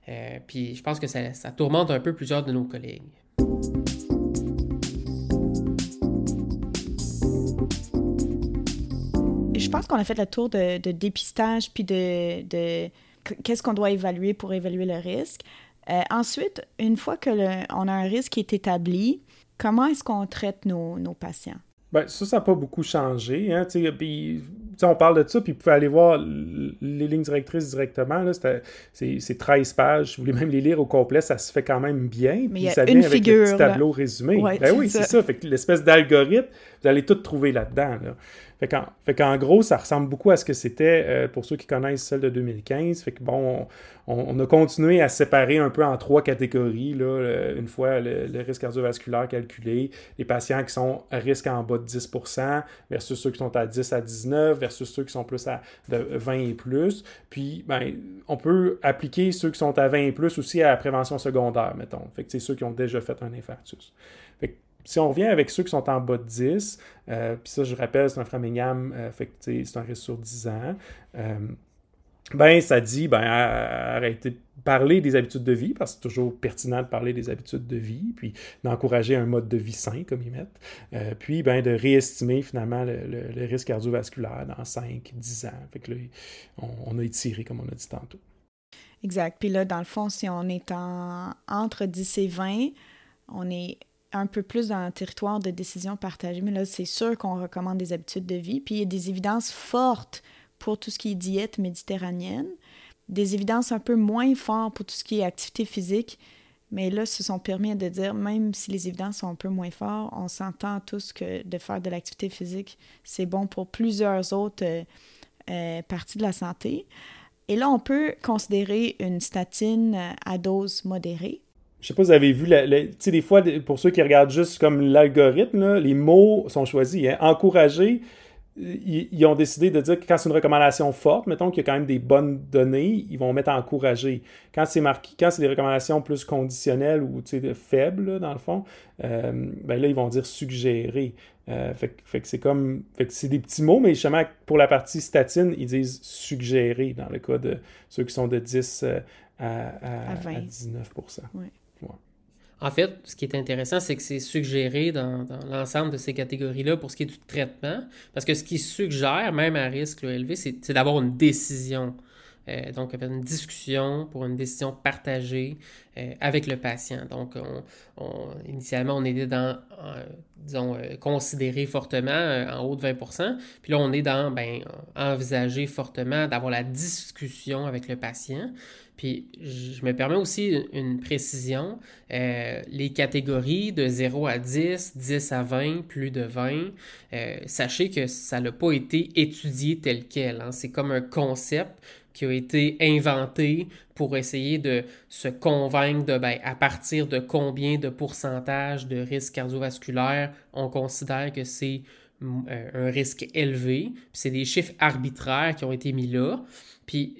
Euh, puis je pense que ça, ça tourmente un peu plusieurs de nos collègues. je pense qu'on a fait le tour de, dépistage puis de, de qu'est-ce qu'on doit évaluer pour évaluer le risque. Euh, ensuite, une fois que on a un risque qui est établi, comment est-ce qu'on traite nos, nos patients? Ben, ça, ça n'a pas beaucoup changé. Hein, puis, on parle de ça, puis vous pouvez aller voir les lignes directrices directement. C'est 13 pages. Si vous voulez même les lire au complet, ça se fait quand même bien. Mais il y a une figure, le petit tableau résumé. ben oui, c'est ça. Fait l'espèce d'algorithme, vous allez tout trouver là-dedans. Là. Fait qu'en, gros, ça ressemble beaucoup à ce que c'était euh, pour ceux qui connaissent celle de 2015. Fait que bon, on, a continué à séparer un peu en trois catégories. Là, une fois le, risque cardiovasculaire calculé, les patients qui sont à risque en bas de 10% versus ceux qui sont à 10 à 19 versus ceux qui sont plus à de 20 et plus. Puis, ben, on peut appliquer ceux qui sont à 20 et plus aussi à la prévention secondaire, mettons. Fait que c'est ceux qui ont déjà fait un infarctus. Fait que si on revient avec ceux qui sont en bas de 10, euh, puis ça, je rappelle, c'est un Framingham, euh, c'est un risque sur 10 ans. Euh, ben, ça dit, ben, arrêtez de parler des habitudes de vie, parce que c'est toujours pertinent de parler des habitudes de vie, puis d'encourager un mode de vie sain, comme ils mettent, puis ben, de réestimer finalement le, risque cardiovasculaire dans 5, 10 ans. Fait que là, on, a étiré, comme on a dit tantôt. Exact. Puis là, dans le fond, si on est en, entre 10 et 20, on est un peu plus dans un territoire de décision partagée, mais là, c'est sûr qu'on recommande des habitudes de vie. Puis il y a des évidences fortes pour tout ce qui est diète méditerranéenne, des évidences un peu moins fortes pour tout ce qui est activité physique. Mais là, se sont permis de dire, même si les évidences sont un peu moins fortes, on s'entend tous que de faire de l'activité physique, c'est bon pour plusieurs autres euh, euh, parties de la santé. Et là, on peut considérer une statine à dose modérée je sais pas si vous avez vu, tu sais, des fois, pour ceux qui regardent juste comme l'algorithme, les mots sont choisis. Hein. Encourager, ils, ont décidé de dire que quand c'est une recommandation forte, mettons qu'il y a quand même des bonnes données, ils vont mettre encourager. Quand c'est marqué, quand c'est des recommandations plus conditionnelles ou faibles, dans le fond, euh, ben là, ils vont dire suggérer. Euh, fait, que c'est comme. Fait que c'est des petits mots, mais justement, pour la partie statine, ils disent suggérer dans le cas de ceux qui sont de 10 euh, à, à, 19 en fait, ce qui est intéressant, c'est que c'est suggéré dans, l'ensemble de ces catégories-là pour ce qui est du traitement, parce que ce qui suggère, même à risque élevé, c'est d'avoir une décision. Euh, donc, une discussion pour une décision partagée euh, avec le patient. Donc, on, initialement, on était dans, disons, euh, considérer fortement en haut de 20% puis là, on est dans, ben, envisager fortement d'avoir la discussion avec le patient. Puis je me permets aussi une précision. Euh, les catégories de 0 à 10, 10 à 20, plus de 20, euh, sachez que ça n'a pas été étudié tel quel. Hein. C'est comme un concept qui a été inventé pour essayer de se convaincre de ben, à partir de combien de pourcentage de risque cardiovasculaire on considère que c'est un risque élevé. C'est des chiffres arbitraires qui ont été mis là. Puis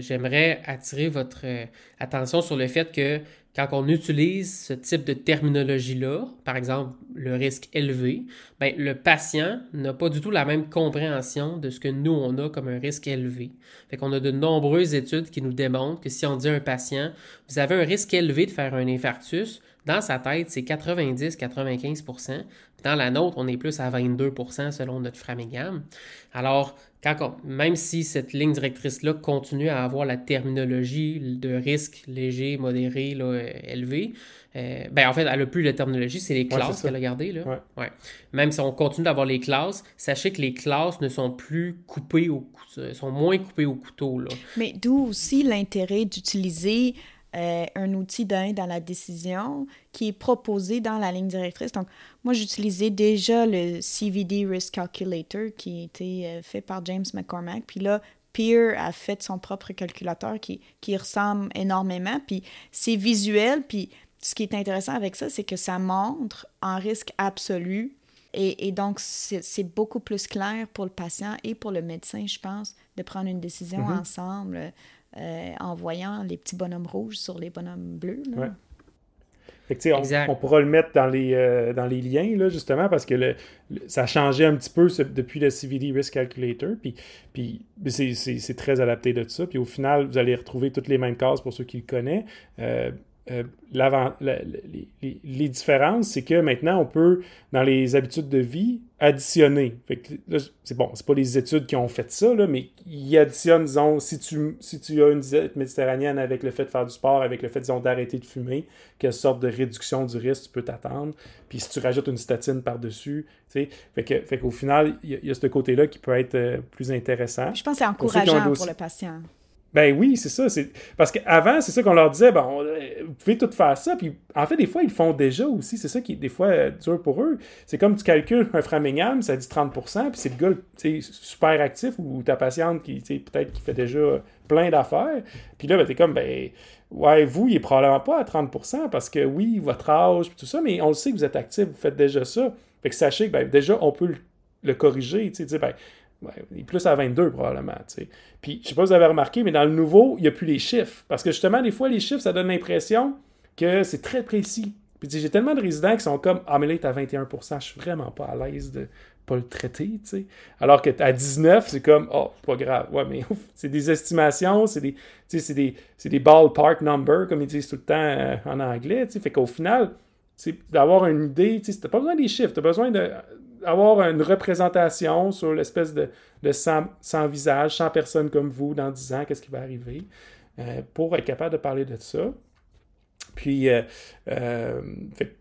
j'aimerais attirer votre euh, attention sur le fait que quand on utilise ce type de terminologie-là, par exemple le risque élevé, ben, le patient n'a pas du tout la même compréhension de ce que nous, on a comme un risque élevé. Fait qu'on a de nombreuses études qui nous démontrent que si on dit à un patient, vous avez un risque élevé de faire un infarctus, dans sa tête, c'est 90-95% Dans la nôtre, on est plus à 22% selon notre Framingham. Alors, quand même si cette ligne directrice-là continue à avoir la terminologie de risque léger, modéré, là, euh, élevé, euh, ben en fait, elle n'a plus la terminologie, c'est les classes qu'elle a gardées. Là. Ouais. Même si on continue d'avoir les classes, sachez que les classes ne sont plus coupées au couteau, sont moins coupées au couteau. Là. Mais d'où aussi l'intérêt d'utiliser euh, un outil d'aide dans la décision qui est proposé dans la ligne directrice. Donc, moi, j'utilisais déjà le CVD Risk Calculator qui a été euh, fait par James McCormack. Puis là, Peer a fait son propre calculateur qui, qui ressemble énormément. Puis c'est visuel. Puis ce qui est intéressant avec ça, c'est que ça montre en risque absolu. Et, et donc, c'est beaucoup plus clair pour le patient et pour le médecin, je pense, de prendre une décision mm-hmm. ensemble euh, en voyant les petits bonhommes rouges sur les bonhommes bleus. Là. on, on, pourra le mettre dans les, euh, dans les liens, là, justement, parce que le, ça a changé un petit peu depuis le CVD Risk Calculator. Puis, puis c'est très adapté de ça. Puis au final, vous allez retrouver toutes les mêmes cases pour ceux qui le connaissent. Euh, euh, les, les, différences, c'est que maintenant, on peut, dans les habitudes de vie, additionner. C'est bon, c'est pas les études qui ont fait ça, là, mais ils additionnent, disons, si tu, si tu as une diète méditerranéenne avec le fait de faire du sport, avec le fait, disons, d'arrêter de fumer, quelle sorte de réduction du risque tu peux t'attendre? Puis si tu rajoutes une statine par-dessus, tu sais, fait, que, fait qu'au final, il y, a ce côté-là qui peut être euh, plus intéressant. Je pense que c'est encourageant pour le patient. Ben oui, c'est ça. C'est... Parce qu'avant, c'est ça qu'on leur disait, bon, euh, vous pouvez tout faire ça. Puis en fait, des fois, ils le font déjà aussi. C'est ça qui est des fois euh, dur pour eux. C'est comme tu calcules un Framingham, ça dit 30% puis c'est le gars super actif ou ta patiente qui peut-être qui fait déjà plein d'affaires. Puis là, ben, t'es comme, ben, ouais, vous, il est probablement pas à 30% parce que oui, votre âge, puis tout ça, mais on le sait que vous êtes actif, vous faites déjà ça. Fait que sachez que ben, déjà, on peut le, corriger, tu sais, dire, ben, est plus à 22 probablement. Puis je sais pas si vous avez remarqué, mais dans le nouveau, il n'y a plus les chiffres. Parce que justement, des fois, les chiffres, ça donne l'impression que c'est très précis. Puis j'ai tellement de résidents qui sont comme Ah, mais là, il à 21 je suis vraiment pas à l'aise de pas le traiter. Alors que à 19, c'est comme Oh, pas grave. Ouais, mais c'est des estimations, c'est des, c'est des, des ballpark numbers, comme ils disent tout le temps euh, en anglais. Fait qu'au final, d'avoir une idée, tu n'as pas besoin des chiffres, tu as besoin de avoir une représentation sur l'espèce de, de 100, visages, 100 personnes comme vous dans 10 ans, qu'est-ce qui va arriver, euh, pour être capable de parler de ça. Puis, euh, euh,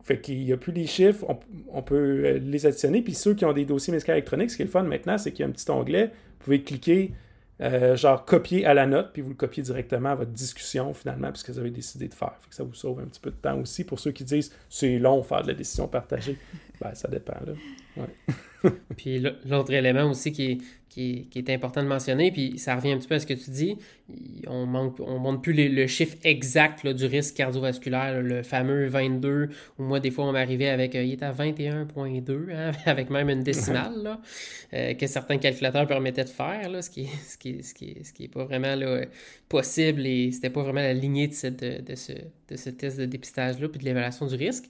fait, qu'il n'y a plus les chiffres, on, peut les additionner. Puis ceux qui ont des dossiers médicaux électroniques, ce qui est le fun maintenant, c'est qu'il y a un petit onglet, vous pouvez cliquer euh, genre copier à la note, puis vous le copiez directement à votre discussion finalement, puisque vous avez décidé de faire. ça vous sauve un petit peu de temps aussi pour ceux qui disent c'est long faire de la décision partagée. ben, ça dépend. Là. puis l'autre élément aussi qui est, qui est, important de mentionner, puis ça revient un petit peu à ce que tu dis, on manque, on montre plus le chiffre exact du risque cardiovasculaire, le fameux 22, ou moi des fois on m'arrivait avec, euh, il est à 21.2, hein, avec même une décimale, euh, que certains calculateurs permettaient de faire, ce qui n'est ce qui, ce qui, ce qui est pas vraiment possible et c'était pas vraiment la lignée de, de, ce, de ce test de dépistage-là, puis de l'évaluation du risque.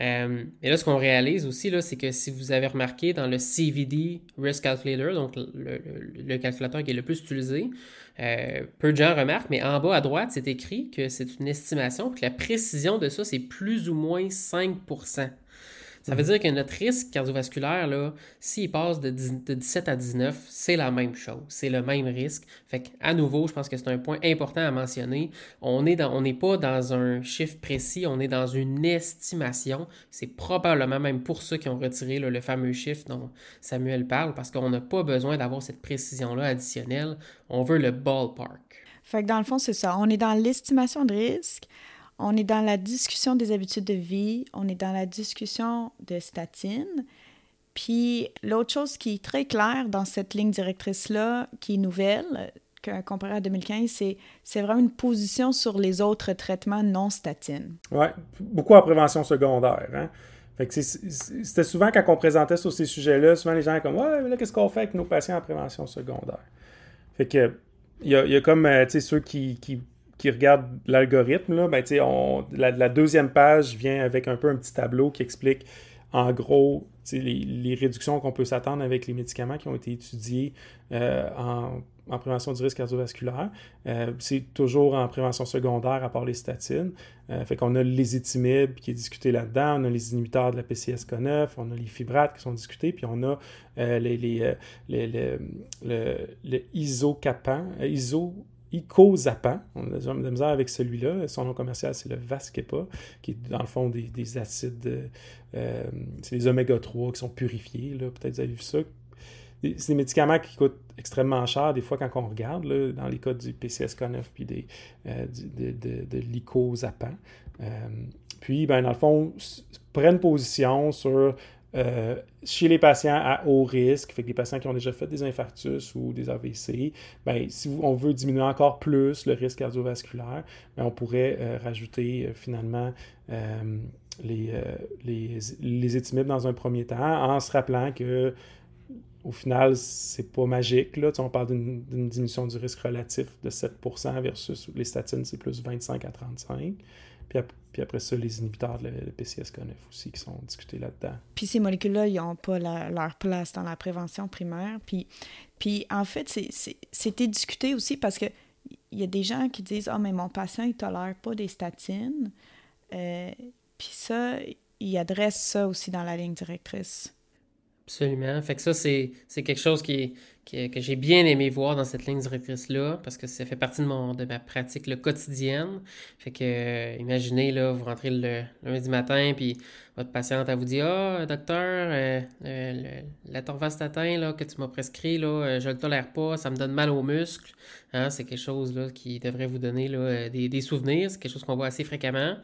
Euh, et là, ce qu'on réalise aussi, c'est que si vous avez remarqué dans le CVD Risk Calculator, donc le, calculateur qui est le plus utilisé, euh, peu de gens remarquent, mais en bas à droite, c'est écrit que c'est une estimation, que la précision de ça, c'est plus ou moins 5 ça veut dire que notre risque cardiovasculaire, s'il passe de, 17 à 19, c'est la même chose. C'est le même risque. Fait à nouveau, je pense que c'est un point important à mentionner. On n'est pas dans un chiffre précis, on est dans une estimation. C'est probablement même pour ceux qui ont retiré le fameux chiffre dont Samuel parle, parce qu'on n'a pas besoin d'avoir cette précision-là additionnelle. On veut le ballpark. Fait que dans le fond, c'est ça. On est dans l'estimation de risque. On est dans la discussion des habitudes de vie, on est dans la discussion de statine. Puis l'autre chose qui est très claire dans cette ligne directrice-là, qui est nouvelle, comparé à 2015, c'est, c'est vraiment une position sur les autres traitements non statines. Oui, beaucoup en prévention secondaire. Hein? C'était souvent quand on présentait sur ces sujets-là, souvent les gens étaient comme Ouais, mais là, qu'est-ce qu'on fait avec nos patients en prévention secondaire? Fait que il y a, comme euh, ceux qui, qui qui regarde l'algorithme, ben, on, la, deuxième page vient avec un peu un petit tableau qui explique en gros les, réductions qu'on peut s'attendre avec les médicaments qui ont été étudiés euh, en, prévention du risque cardiovasculaire. Euh, c'est toujours en prévention secondaire à part les statines. Euh, fait qu'on a l'ézitimib qui est discuté là-dedans, on a les inhibiteurs de la PCSK9, on a les fibrates qui sont discutés, puis on a les, les, les, le, isocapan, iso Icosapam. On a de la misère avec celui-là. Son nom commercial, c'est le Vascepa, qui est dans le fond des, acides, euh, c'est les oméga 3 qui sont purifiés. Peut-être vous avez vu ça. C'est des médicaments qui coûtent extrêmement cher, des fois, quand on regarde, dans les cas du PCSK9 puis des, euh, de, de. Euh, puis, ben, dans le fond, prennent position sur euh, chez les patients à haut risque, les patients qui ont déjà fait des infarctus ou des AVC, ben, si on veut diminuer encore plus le risque cardiovasculaire, ben, on pourrait euh, rajouter euh, finalement les, les, les dans un premier temps en se rappelant que au final, c'est pas magique. Là. on parle d'une diminution du risque relatif de 7% versus les statines, c'est plus 25 à 35. Puis, après ça, les inhibiteurs de la, PCSK9 aussi qui sont discutés là-dedans. Puis ces molécules-là, ils n'ont pas leur place dans la prévention primaire. Puis, en fait, c'était discuté aussi parce que il y a des gens qui disent Ah, mais mon patient, il tolère pas des statines. Euh, puis ça, il adresse ça aussi dans la ligne directrice. Absolument. Fait que ça, c'est quelque chose qui, que j'ai bien aimé voir dans cette ligne directrice-là, parce que ça fait partie de, mon, de ma pratique le quotidienne. Fait que, euh, imaginez, là, vous rentrez le, lundi matin, puis votre patiente, elle vous dit Ah, docteur, euh, euh, la torvastatin là, que tu m'as prescrit, là, je ne le tolère pas, ça me donne mal aux muscles. Hein, c'est quelque chose là, qui devrait vous donner là, des, des souvenirs. C'est quelque chose qu'on voit assez fréquemment.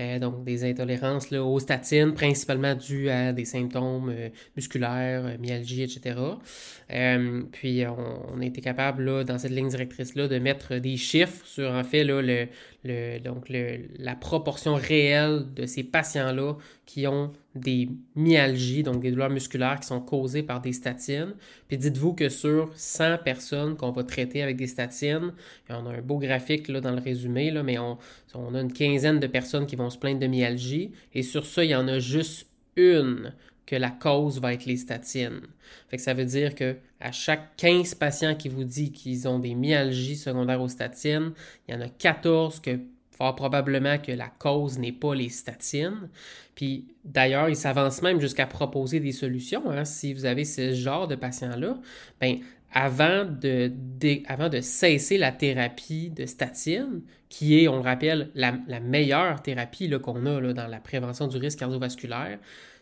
Euh, donc des intolérances aux statines, principalement dues à des symptômes euh, musculaires, euh, myalgie, etc. puis on, a été capable, dans cette ligne directrice-là, de mettre des chiffres sur, en fait, là, le, donc la proportion réelle de ces patients-là qui ont des myalgies, donc des douleurs musculaires qui sont causées par des statines. Puis dites-vous que sur 100 personnes qu'on va traiter avec des statines, on a un beau graphique dans le résumé, mais on, on a une quinzaine de personnes qui vont se plaindre de myalgie, et sur ça, il y en a juste une que la cause va être les statines. Fait que ça veut dire que à chaque 15 patients qui vous dit qu'ils ont des myalgies secondaires aux statines, il y en a 14 que fort probablement que la cause n'est pas les statines. Puis d'ailleurs, ils s'avancent même jusqu'à proposer des solutions. Hein. Si vous avez ce genre de patients-là, ben avant de, avant de cesser la thérapie de statine, qui est, on le rappelle, la, meilleure thérapie qu'on a là, dans la prévention du risque cardiovasculaire,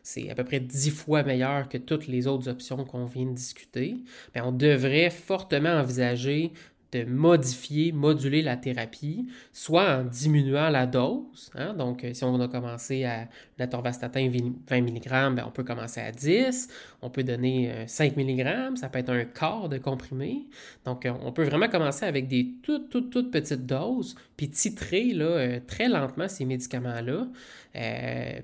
c'est à peu près dix fois meilleur que toutes les autres options qu'on vient de discuter, mais on devrait fortement envisager de modifier, moduler la thérapie, soit en diminuant la dose. Hein. donc, euh, si on a commencé à la torvastatin 20 mg, ben, on peut commencer à 10. On peut donner 5 euh, mg, ça peut être un quart de comprimé. Donc, euh, on peut vraiment commencer avec des toutes, toutes, toutes petites doses, puis titrer là, très lentement ces médicaments-là.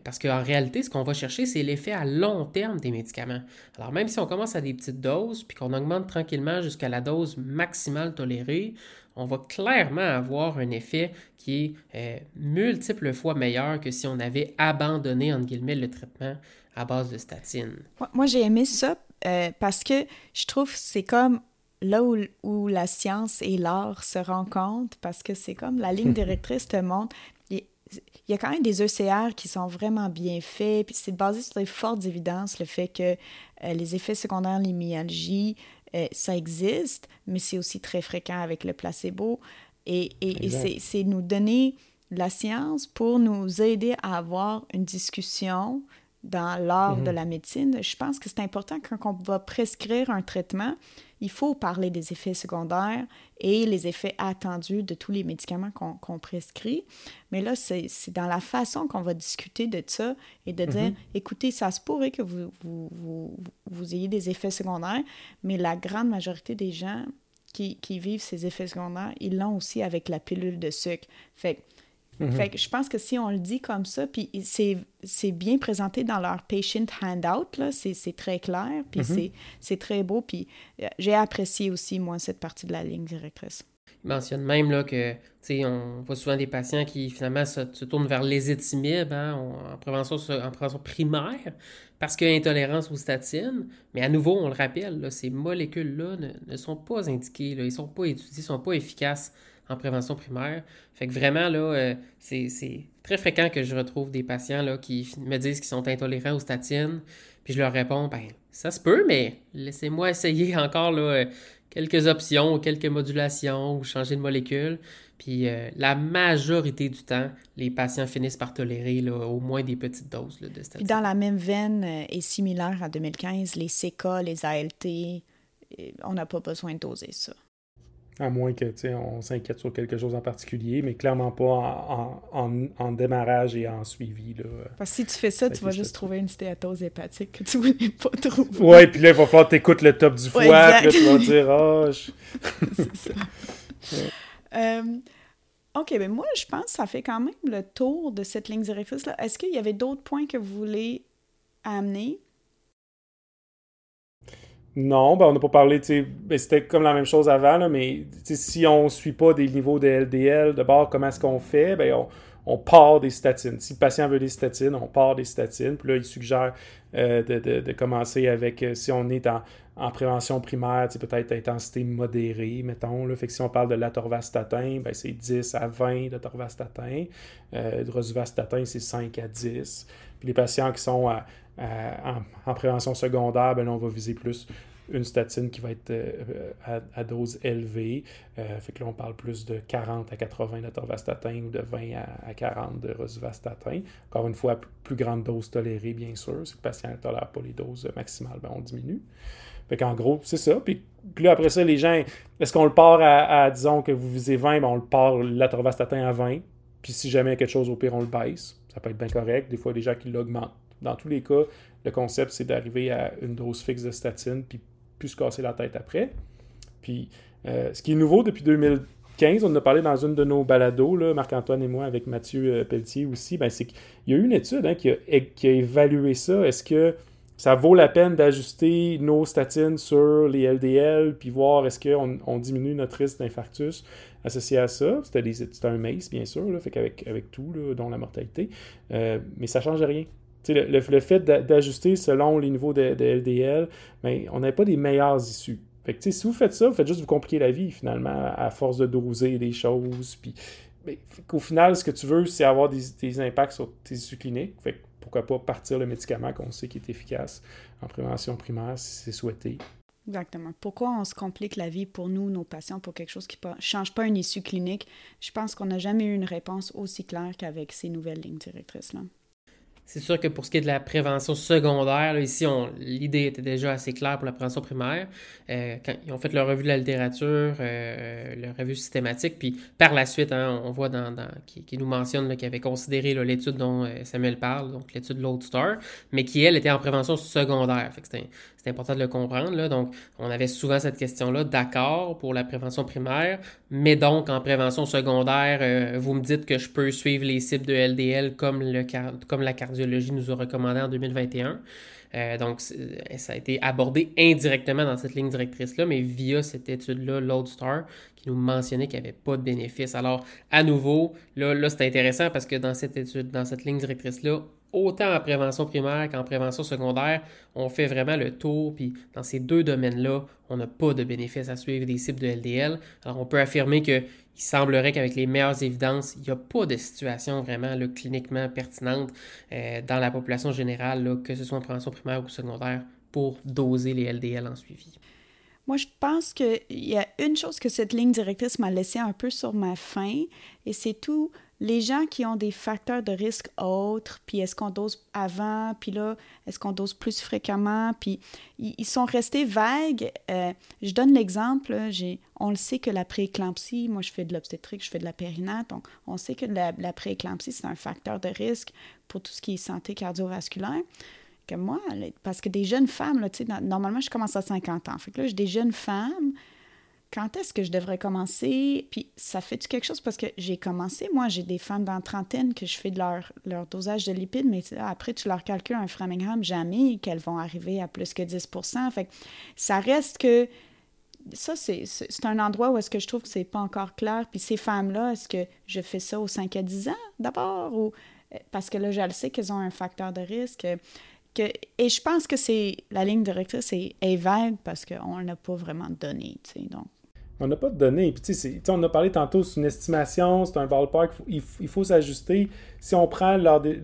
parce qu'en réalité, ce qu'on va chercher, c'est l'effet à long terme des médicaments. Alors, même si on commence à des petites doses, puis qu'on augmente tranquillement jusqu'à la dose maximale tolérée, on va clairement avoir un effet qui est euh, multiples fois meilleur que si on avait abandonné, entre guillemets, le traitement à base de statine. Moi, j'ai aimé ça euh, parce que je trouve que c'est comme là où, la science et l'art se rencontrent, parce que c'est comme la ligne directrice te montre. Il y a quand même des ECR qui sont vraiment bien faits, puis c'est basé sur des fortes évidences, le fait que euh, les effets secondaires, les myalgies, euh, ça existe, mais c'est aussi très fréquent avec le placebo. Et, et, c'est nous donner la science pour nous aider à avoir une discussion dans l'art de mhm. la médecine. Je pense que c'est important quand on va prescrire un traitement, il faut parler des effets secondaires et les effets attendus de tous les médicaments qu'on prescrit. Mais là, c'est dans la façon qu'on va discuter de ça et de dire, mm-hmm. écoutez, ça se pourrait que vous, vous, vous, ayez des effets secondaires, mais la grande majorité des gens qui, qui vivent ces effets secondaires, ils l'ont aussi avec la pilule de sucre. Fait Mhm. Fait que je pense que si on le dit comme ça, puis c'est bien présenté dans leur patient handout, là, c'est très clair, puis mhm. c'est très beau, puis euh, j'ai apprécié aussi, moi, cette partie de la ligne directrice. Il mentionne même là, que, on voit souvent des patients qui, finalement, se, tournent vers l'ézetimibe hein, en, prévention, en prévention primaire parce qu'il y a intolérance aux statines. Mais à nouveau, on le rappelle, ces molécules-là ne, sont pas indiquées, là, ils ne sont pas étudiés, ne sont pas efficaces en prévention primaire. Fait que vraiment, là, euh, c'est très fréquent que je retrouve des patients là, qui me disent qu'ils sont intolérants aux statines. Puis je leur réponds, ben, ça se peut, mais laissez-moi essayer encore là, euh, quelques options, quelques modulations ou changer de molécule. Puis euh, la majorité du temps, les patients finissent par tolérer là, au moins des petites doses de statine. Puis dans la même veine et similaire à 2015, les CK, les ALT, on n'a pas besoin de doser ça. À moins que on s'inquiète sur quelque chose en particulier, mais clairement pas en, démarrage et en suivi. Là. Parce que si tu fais ça, tu vas juste trouver une stéatose hépatique que tu voulais pas trouver. Ouais, puis là, il va falloir t'écouter le top du foie, puis là, tu vas dire, oh, C'est ça. Euh, OK, mais ben moi, je pense que ça fait quand même le tour de cette ligne directrice-là. Est-ce qu'il y avait d'autres points que vous voulez amener? Non, ben on n'a pas parlé, ben c'était comme la même chose avant, mais si on ne suit pas des niveaux de LDL, de bord, comment est-ce qu'on fait? Ben on part des statines. Si le patient veut des statines, on part des statines. Puis là, il suggère euh, de, commencer avec, euh, si on est en, prévention primaire, peut-être intensité modérée, mettons. Là. Fait que si on parle de l'atorvastatin, ben, c'est 10 à 20 d'atorvastatin. Euh, de rosuvastatin, c'est 5 à 10. Puis les patients qui sont en, prévention secondaire, ben, là, on va viser plus une statine qui va être euh, à, dose élevée. Euh, fait que là, on parle plus de 40 à 80 d'atorvastatin ou de 20 à, 40 de rosuvastatin. Encore une fois, plus grande dose tolérée, bien sûr. Si le patient ne tolère pas les doses maximales, ben on diminue. Fait qu'en gros, c'est ça. Puis, là, après ça, les gens, est-ce qu'on le part à, disons que vous visez 20, ben on le part l'atorvastatin à 20. Puis si jamais il y a quelque chose, au pire, on le baisse. Ça peut être bien correct. Des fois, il y a des gens qui l'augmentent. Dans tous les cas, le concept, c'est d'arriver à une dose fixe de statine, puis se casser la tête après. Puis, euh, ce qui est nouveau depuis 2015, on en a parlé dans une de nos balados, Marc-Antoine et moi, avec Mathieu euh, Pelletier aussi, ben, c'est qu'il y a eu une étude hein, qui, a, évalué ça. Est-ce que ça vaut la peine d'ajuster nos statines sur les LDL, puis voir est-ce qu'on on diminue notre risque d'infarctus associé à ça? C'était un MACE, bien sûr, fait qu'avec avec tout, dont la mortalité. Euh, mais ça ne change rien. Le, fait d'ajuster selon les niveaux de, LDL, ben, on n'a pas des meilleures issues. Fait que, si vous faites ça, vous faites juste vous compliquer la vie, finalement, à force de doser des choses. Puis, ben, au final, ce que tu veux, c'est avoir des, impacts sur tes issues cliniques. Fait pourquoi pas partir le médicament qu'on sait qui est efficace en prévention primaire si c'est souhaité. Exactement. Pourquoi on se complique la vie pour nous, nos patients, pour quelque chose qui ne change pas une issue clinique? Je pense qu'on n'a jamais eu une réponse aussi claire qu'avec ces nouvelles lignes directrices-là. C'est sûr que pour ce qui est de la prévention secondaire, ici, l'idée était déjà assez claire pour la prévention primaire. Euh, quand ils ont fait leur revue de la littérature, euh, leur revue systématique, puis par la suite, hein, on voit dans, qui, nous mentionne qu'ils avaient considéré l'étude dont euh, Samuel parle, donc l'étude Lodestar, mais qui, elle, était en prévention secondaire. c'est important de le comprendre. Là. Donc, on avait souvent cette question-là, d'accord pour la prévention primaire, mais donc en prévention secondaire, vous me dites que je peux suivre les cibles de LDL comme, le, comme la carte nous a recommandé en 2021. Euh, donc, ça a été abordé indirectement dans cette ligne directrice-là, mais via cette étude-là, Lodestar, qui nous mentionnait qu'il n'y avait pas de bénéfice. Alors, à nouveau, là, là c'est intéressant parce que dans cette étude, dans cette ligne directrice-là, autant en prévention primaire qu'en prévention secondaire, on fait vraiment le tour. Puis dans ces deux domaines-là, on n'a pas de bénéfice à suivre des cibles de LDL. Alors on peut affirmer qu'il semblerait qu'avec les meilleures évidences, il n'y a pas de situation vraiment cliniquement pertinente euh, dans la population générale, que ce soit en prévention primaire ou secondaire, pour doser les LDL en suivi. Moi, je pense qu'il y a une chose que cette ligne directrice m'a laissé un peu sur ma faim, et c'est tout les gens qui ont des facteurs de risque autres, puis est-ce qu'on dose avant, puis là, est-ce qu'on dose plus fréquemment, puis ils, sont restés vagues. Euh, je donne l'exemple, on le sait que la prééclampsie, moi je fais de l'obstétrique, je fais de la périnate, donc on sait que la, la prééclampsie, c'est un facteur de risque pour tout ce qui est santé cardiovasculaire. Que moi, parce que des jeunes femmes, normalement, je commence à 50 ans. Fait que là, j'ai des jeunes femmes quand est-ce que je devrais commencer? Puis ça fait-tu quelque chose? Parce que j'ai commencé, moi, j'ai des femmes dans trentaine que je fais de leur, leur dosage de lipides, mais après, tu leur calcules un Framingham, jamais qu'elles vont arriver à plus que 10% Fait que ça reste que ça, c'est un endroit où est-ce que je trouve que c'est pas encore clair. Puis ces femmes-là, est-ce que je fais ça aux 5 à 10 ans d'abord? Ou euh, parce que là, je le sais qu'elles ont un facteur de risque. Et je pense que c'est la ligne directrice est, est vague parce qu'on n'a pas vraiment donné. Donc, on n'a pas de données. On a parlé tantôt, c'est une estimation, c'est un ballpark, il faut, faut s'ajuster. Si on prend lors, de,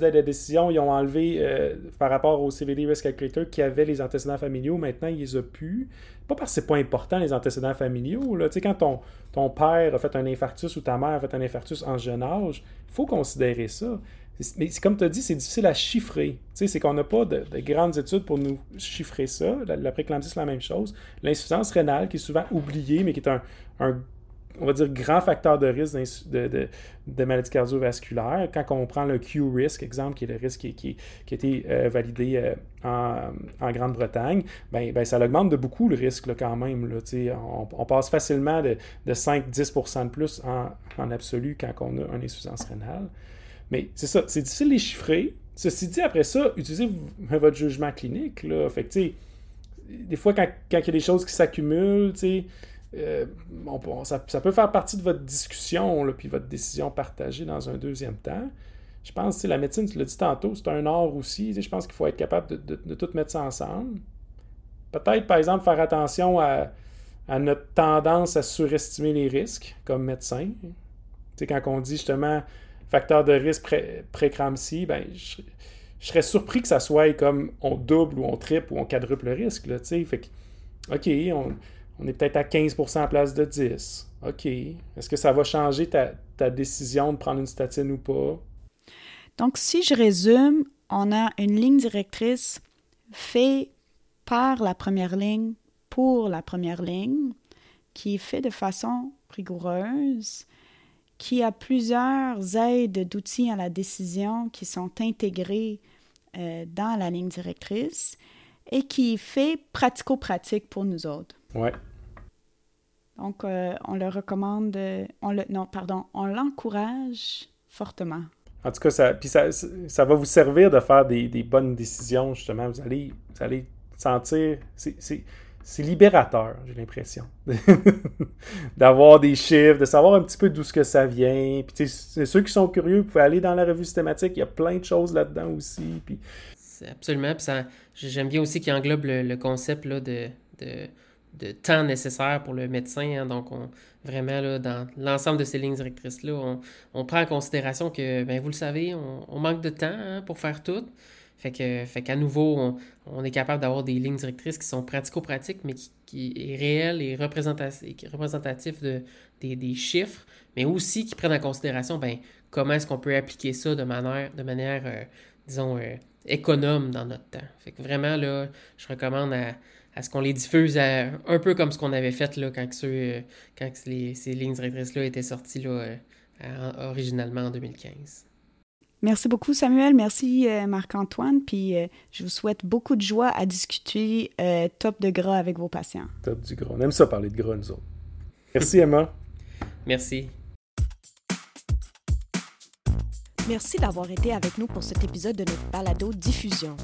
la décision, ils ont enlevé euh, par rapport au CVD Risk Calculator qui avait les antécédents familiaux, maintenant ils ont plus. Pas parce que c'est pas important les antécédents familiaux. Quand ton père a fait un infarctus ou ta mère a fait un infarctus en jeune âge, il faut considérer ça. Mais comme tu as dit, c'est difficile à chiffrer. C'est qu'on n'a pas de, grandes études pour nous chiffrer ça. La, la c'est la même chose. L'insuffisance rénale, qui est souvent oubliée, mais qui est un, on va dire, grand facteur de risque de, de, de maladie cardiovasculaire. Quand on prend le Q-risk, exemple, qui est le risque qui, a été euh, validé euh, en, Grande-Bretagne, ben, ben, ça augmente de beaucoup le risque quand même. On, on, passe facilement de, de 5-10% de plus en, en, absolu quand on a une insuffisance rénale. Mais c'est ça, c'est difficile de les chiffrer. Ceci dit, après ça, utilisez votre jugement clinique. Là. Des fois, quand, quand, il y a des choses qui s'accumulent, euh, ça, peut faire partie de votre discussion, puis votre décision partagée dans un deuxième temps. Je pense que la médecine, tu l'as dit tantôt, c'est un art aussi. Je pense qu'il faut être capable de, tout mettre ça ensemble. Peut-être, par exemple, faire attention à, notre tendance à surestimer les risques comme médecin. quand on dit justement facteur de risque pré-éclampsie, ben, je, serais surpris que ça soit comme on double ou on triple ou on quadruple le risque. Là, fait que, OK, on, on est peut-être à 15% en place de 10. OK. Est-ce que ça va changer ta, décision de prendre une statine ou pas? Donc, si je résume, on a une ligne directrice faite par la première ligne pour la première ligne, qui est faite de façon rigoureuse, qui a plusieurs aides d'outils à la décision qui sont intégrés euh, dans la ligne directrice et qui fait pratico-pratique pour nous autres. Ouais. Donc, euh, on le recommande, on le, non, pardon, on l'encourage fortement. En tout cas, ça, puis ça, ça va vous servir de faire des, des bonnes décisions, justement. Vous allez, vous allez sentir, c'est libérateur, j'ai l'impression, d'avoir des chiffres, de savoir un petit peu d'où que ça vient. Puis, ceux qui sont curieux, vous pouvez aller dans la revue systématique, il y a plein de choses là-dedans aussi. Puis... Absolument, puis j'aime bien aussi qu'il englobe le, concept de, temps nécessaire pour le médecin. Hein. donc, on, vraiment, dans l'ensemble de ces lignes directrices-là, on, prend en considération que, ben, vous le savez, on, manque de temps hein, pour faire tout. Fait que, fait qu'à nouveau, on, est capable d'avoir des lignes directrices qui sont pratico-pratiques, mais qui, qui est réelles et représentatif de, des, chiffres, mais aussi qui prennent en considération ben, comment est-ce qu'on peut appliquer ça de manière, de manière euh, disons, euh, économe dans notre temps. Fait que vraiment, là, je recommande à, à ce qu'on les diffuse un peu comme ce qu'on avait fait là, quand, euh, quand ces lignes directrices-là étaient sorties là, originalement en 2015. Merci beaucoup, Samuel. Merci, euh, Marc-Antoine. Puis je vous souhaite beaucoup de joie à discuter top de gras avec vos patients. Top du gras. On aime ça parler de gras, nous autres. Merci, Emma. Merci. Merci d'avoir été avec nous pour cet épisode de notre balado diffusion.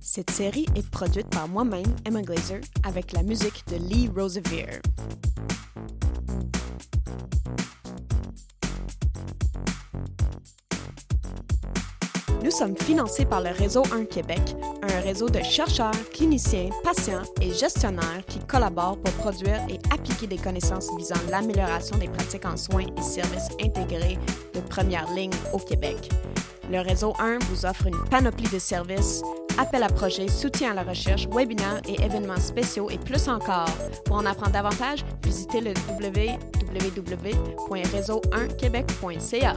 Cette série est produite par moi-même, Emma Glazer, avec la musique de Lee Rosevere. Nous sommes financés par le Réseau 1 Québec, un réseau de chercheurs, cliniciens, patients et gestionnaires qui collaborent pour produire et appliquer des connaissances visant l'amélioration des pratiques en soins et services intégrés de première ligne au Québec. Le Réseau 1 vous offre une panoplie de services, appels à projets, soutien à la recherche, webinaires et événements spéciaux et plus encore. Pour en apprendre davantage, visitez le www.réseau1québec.ca.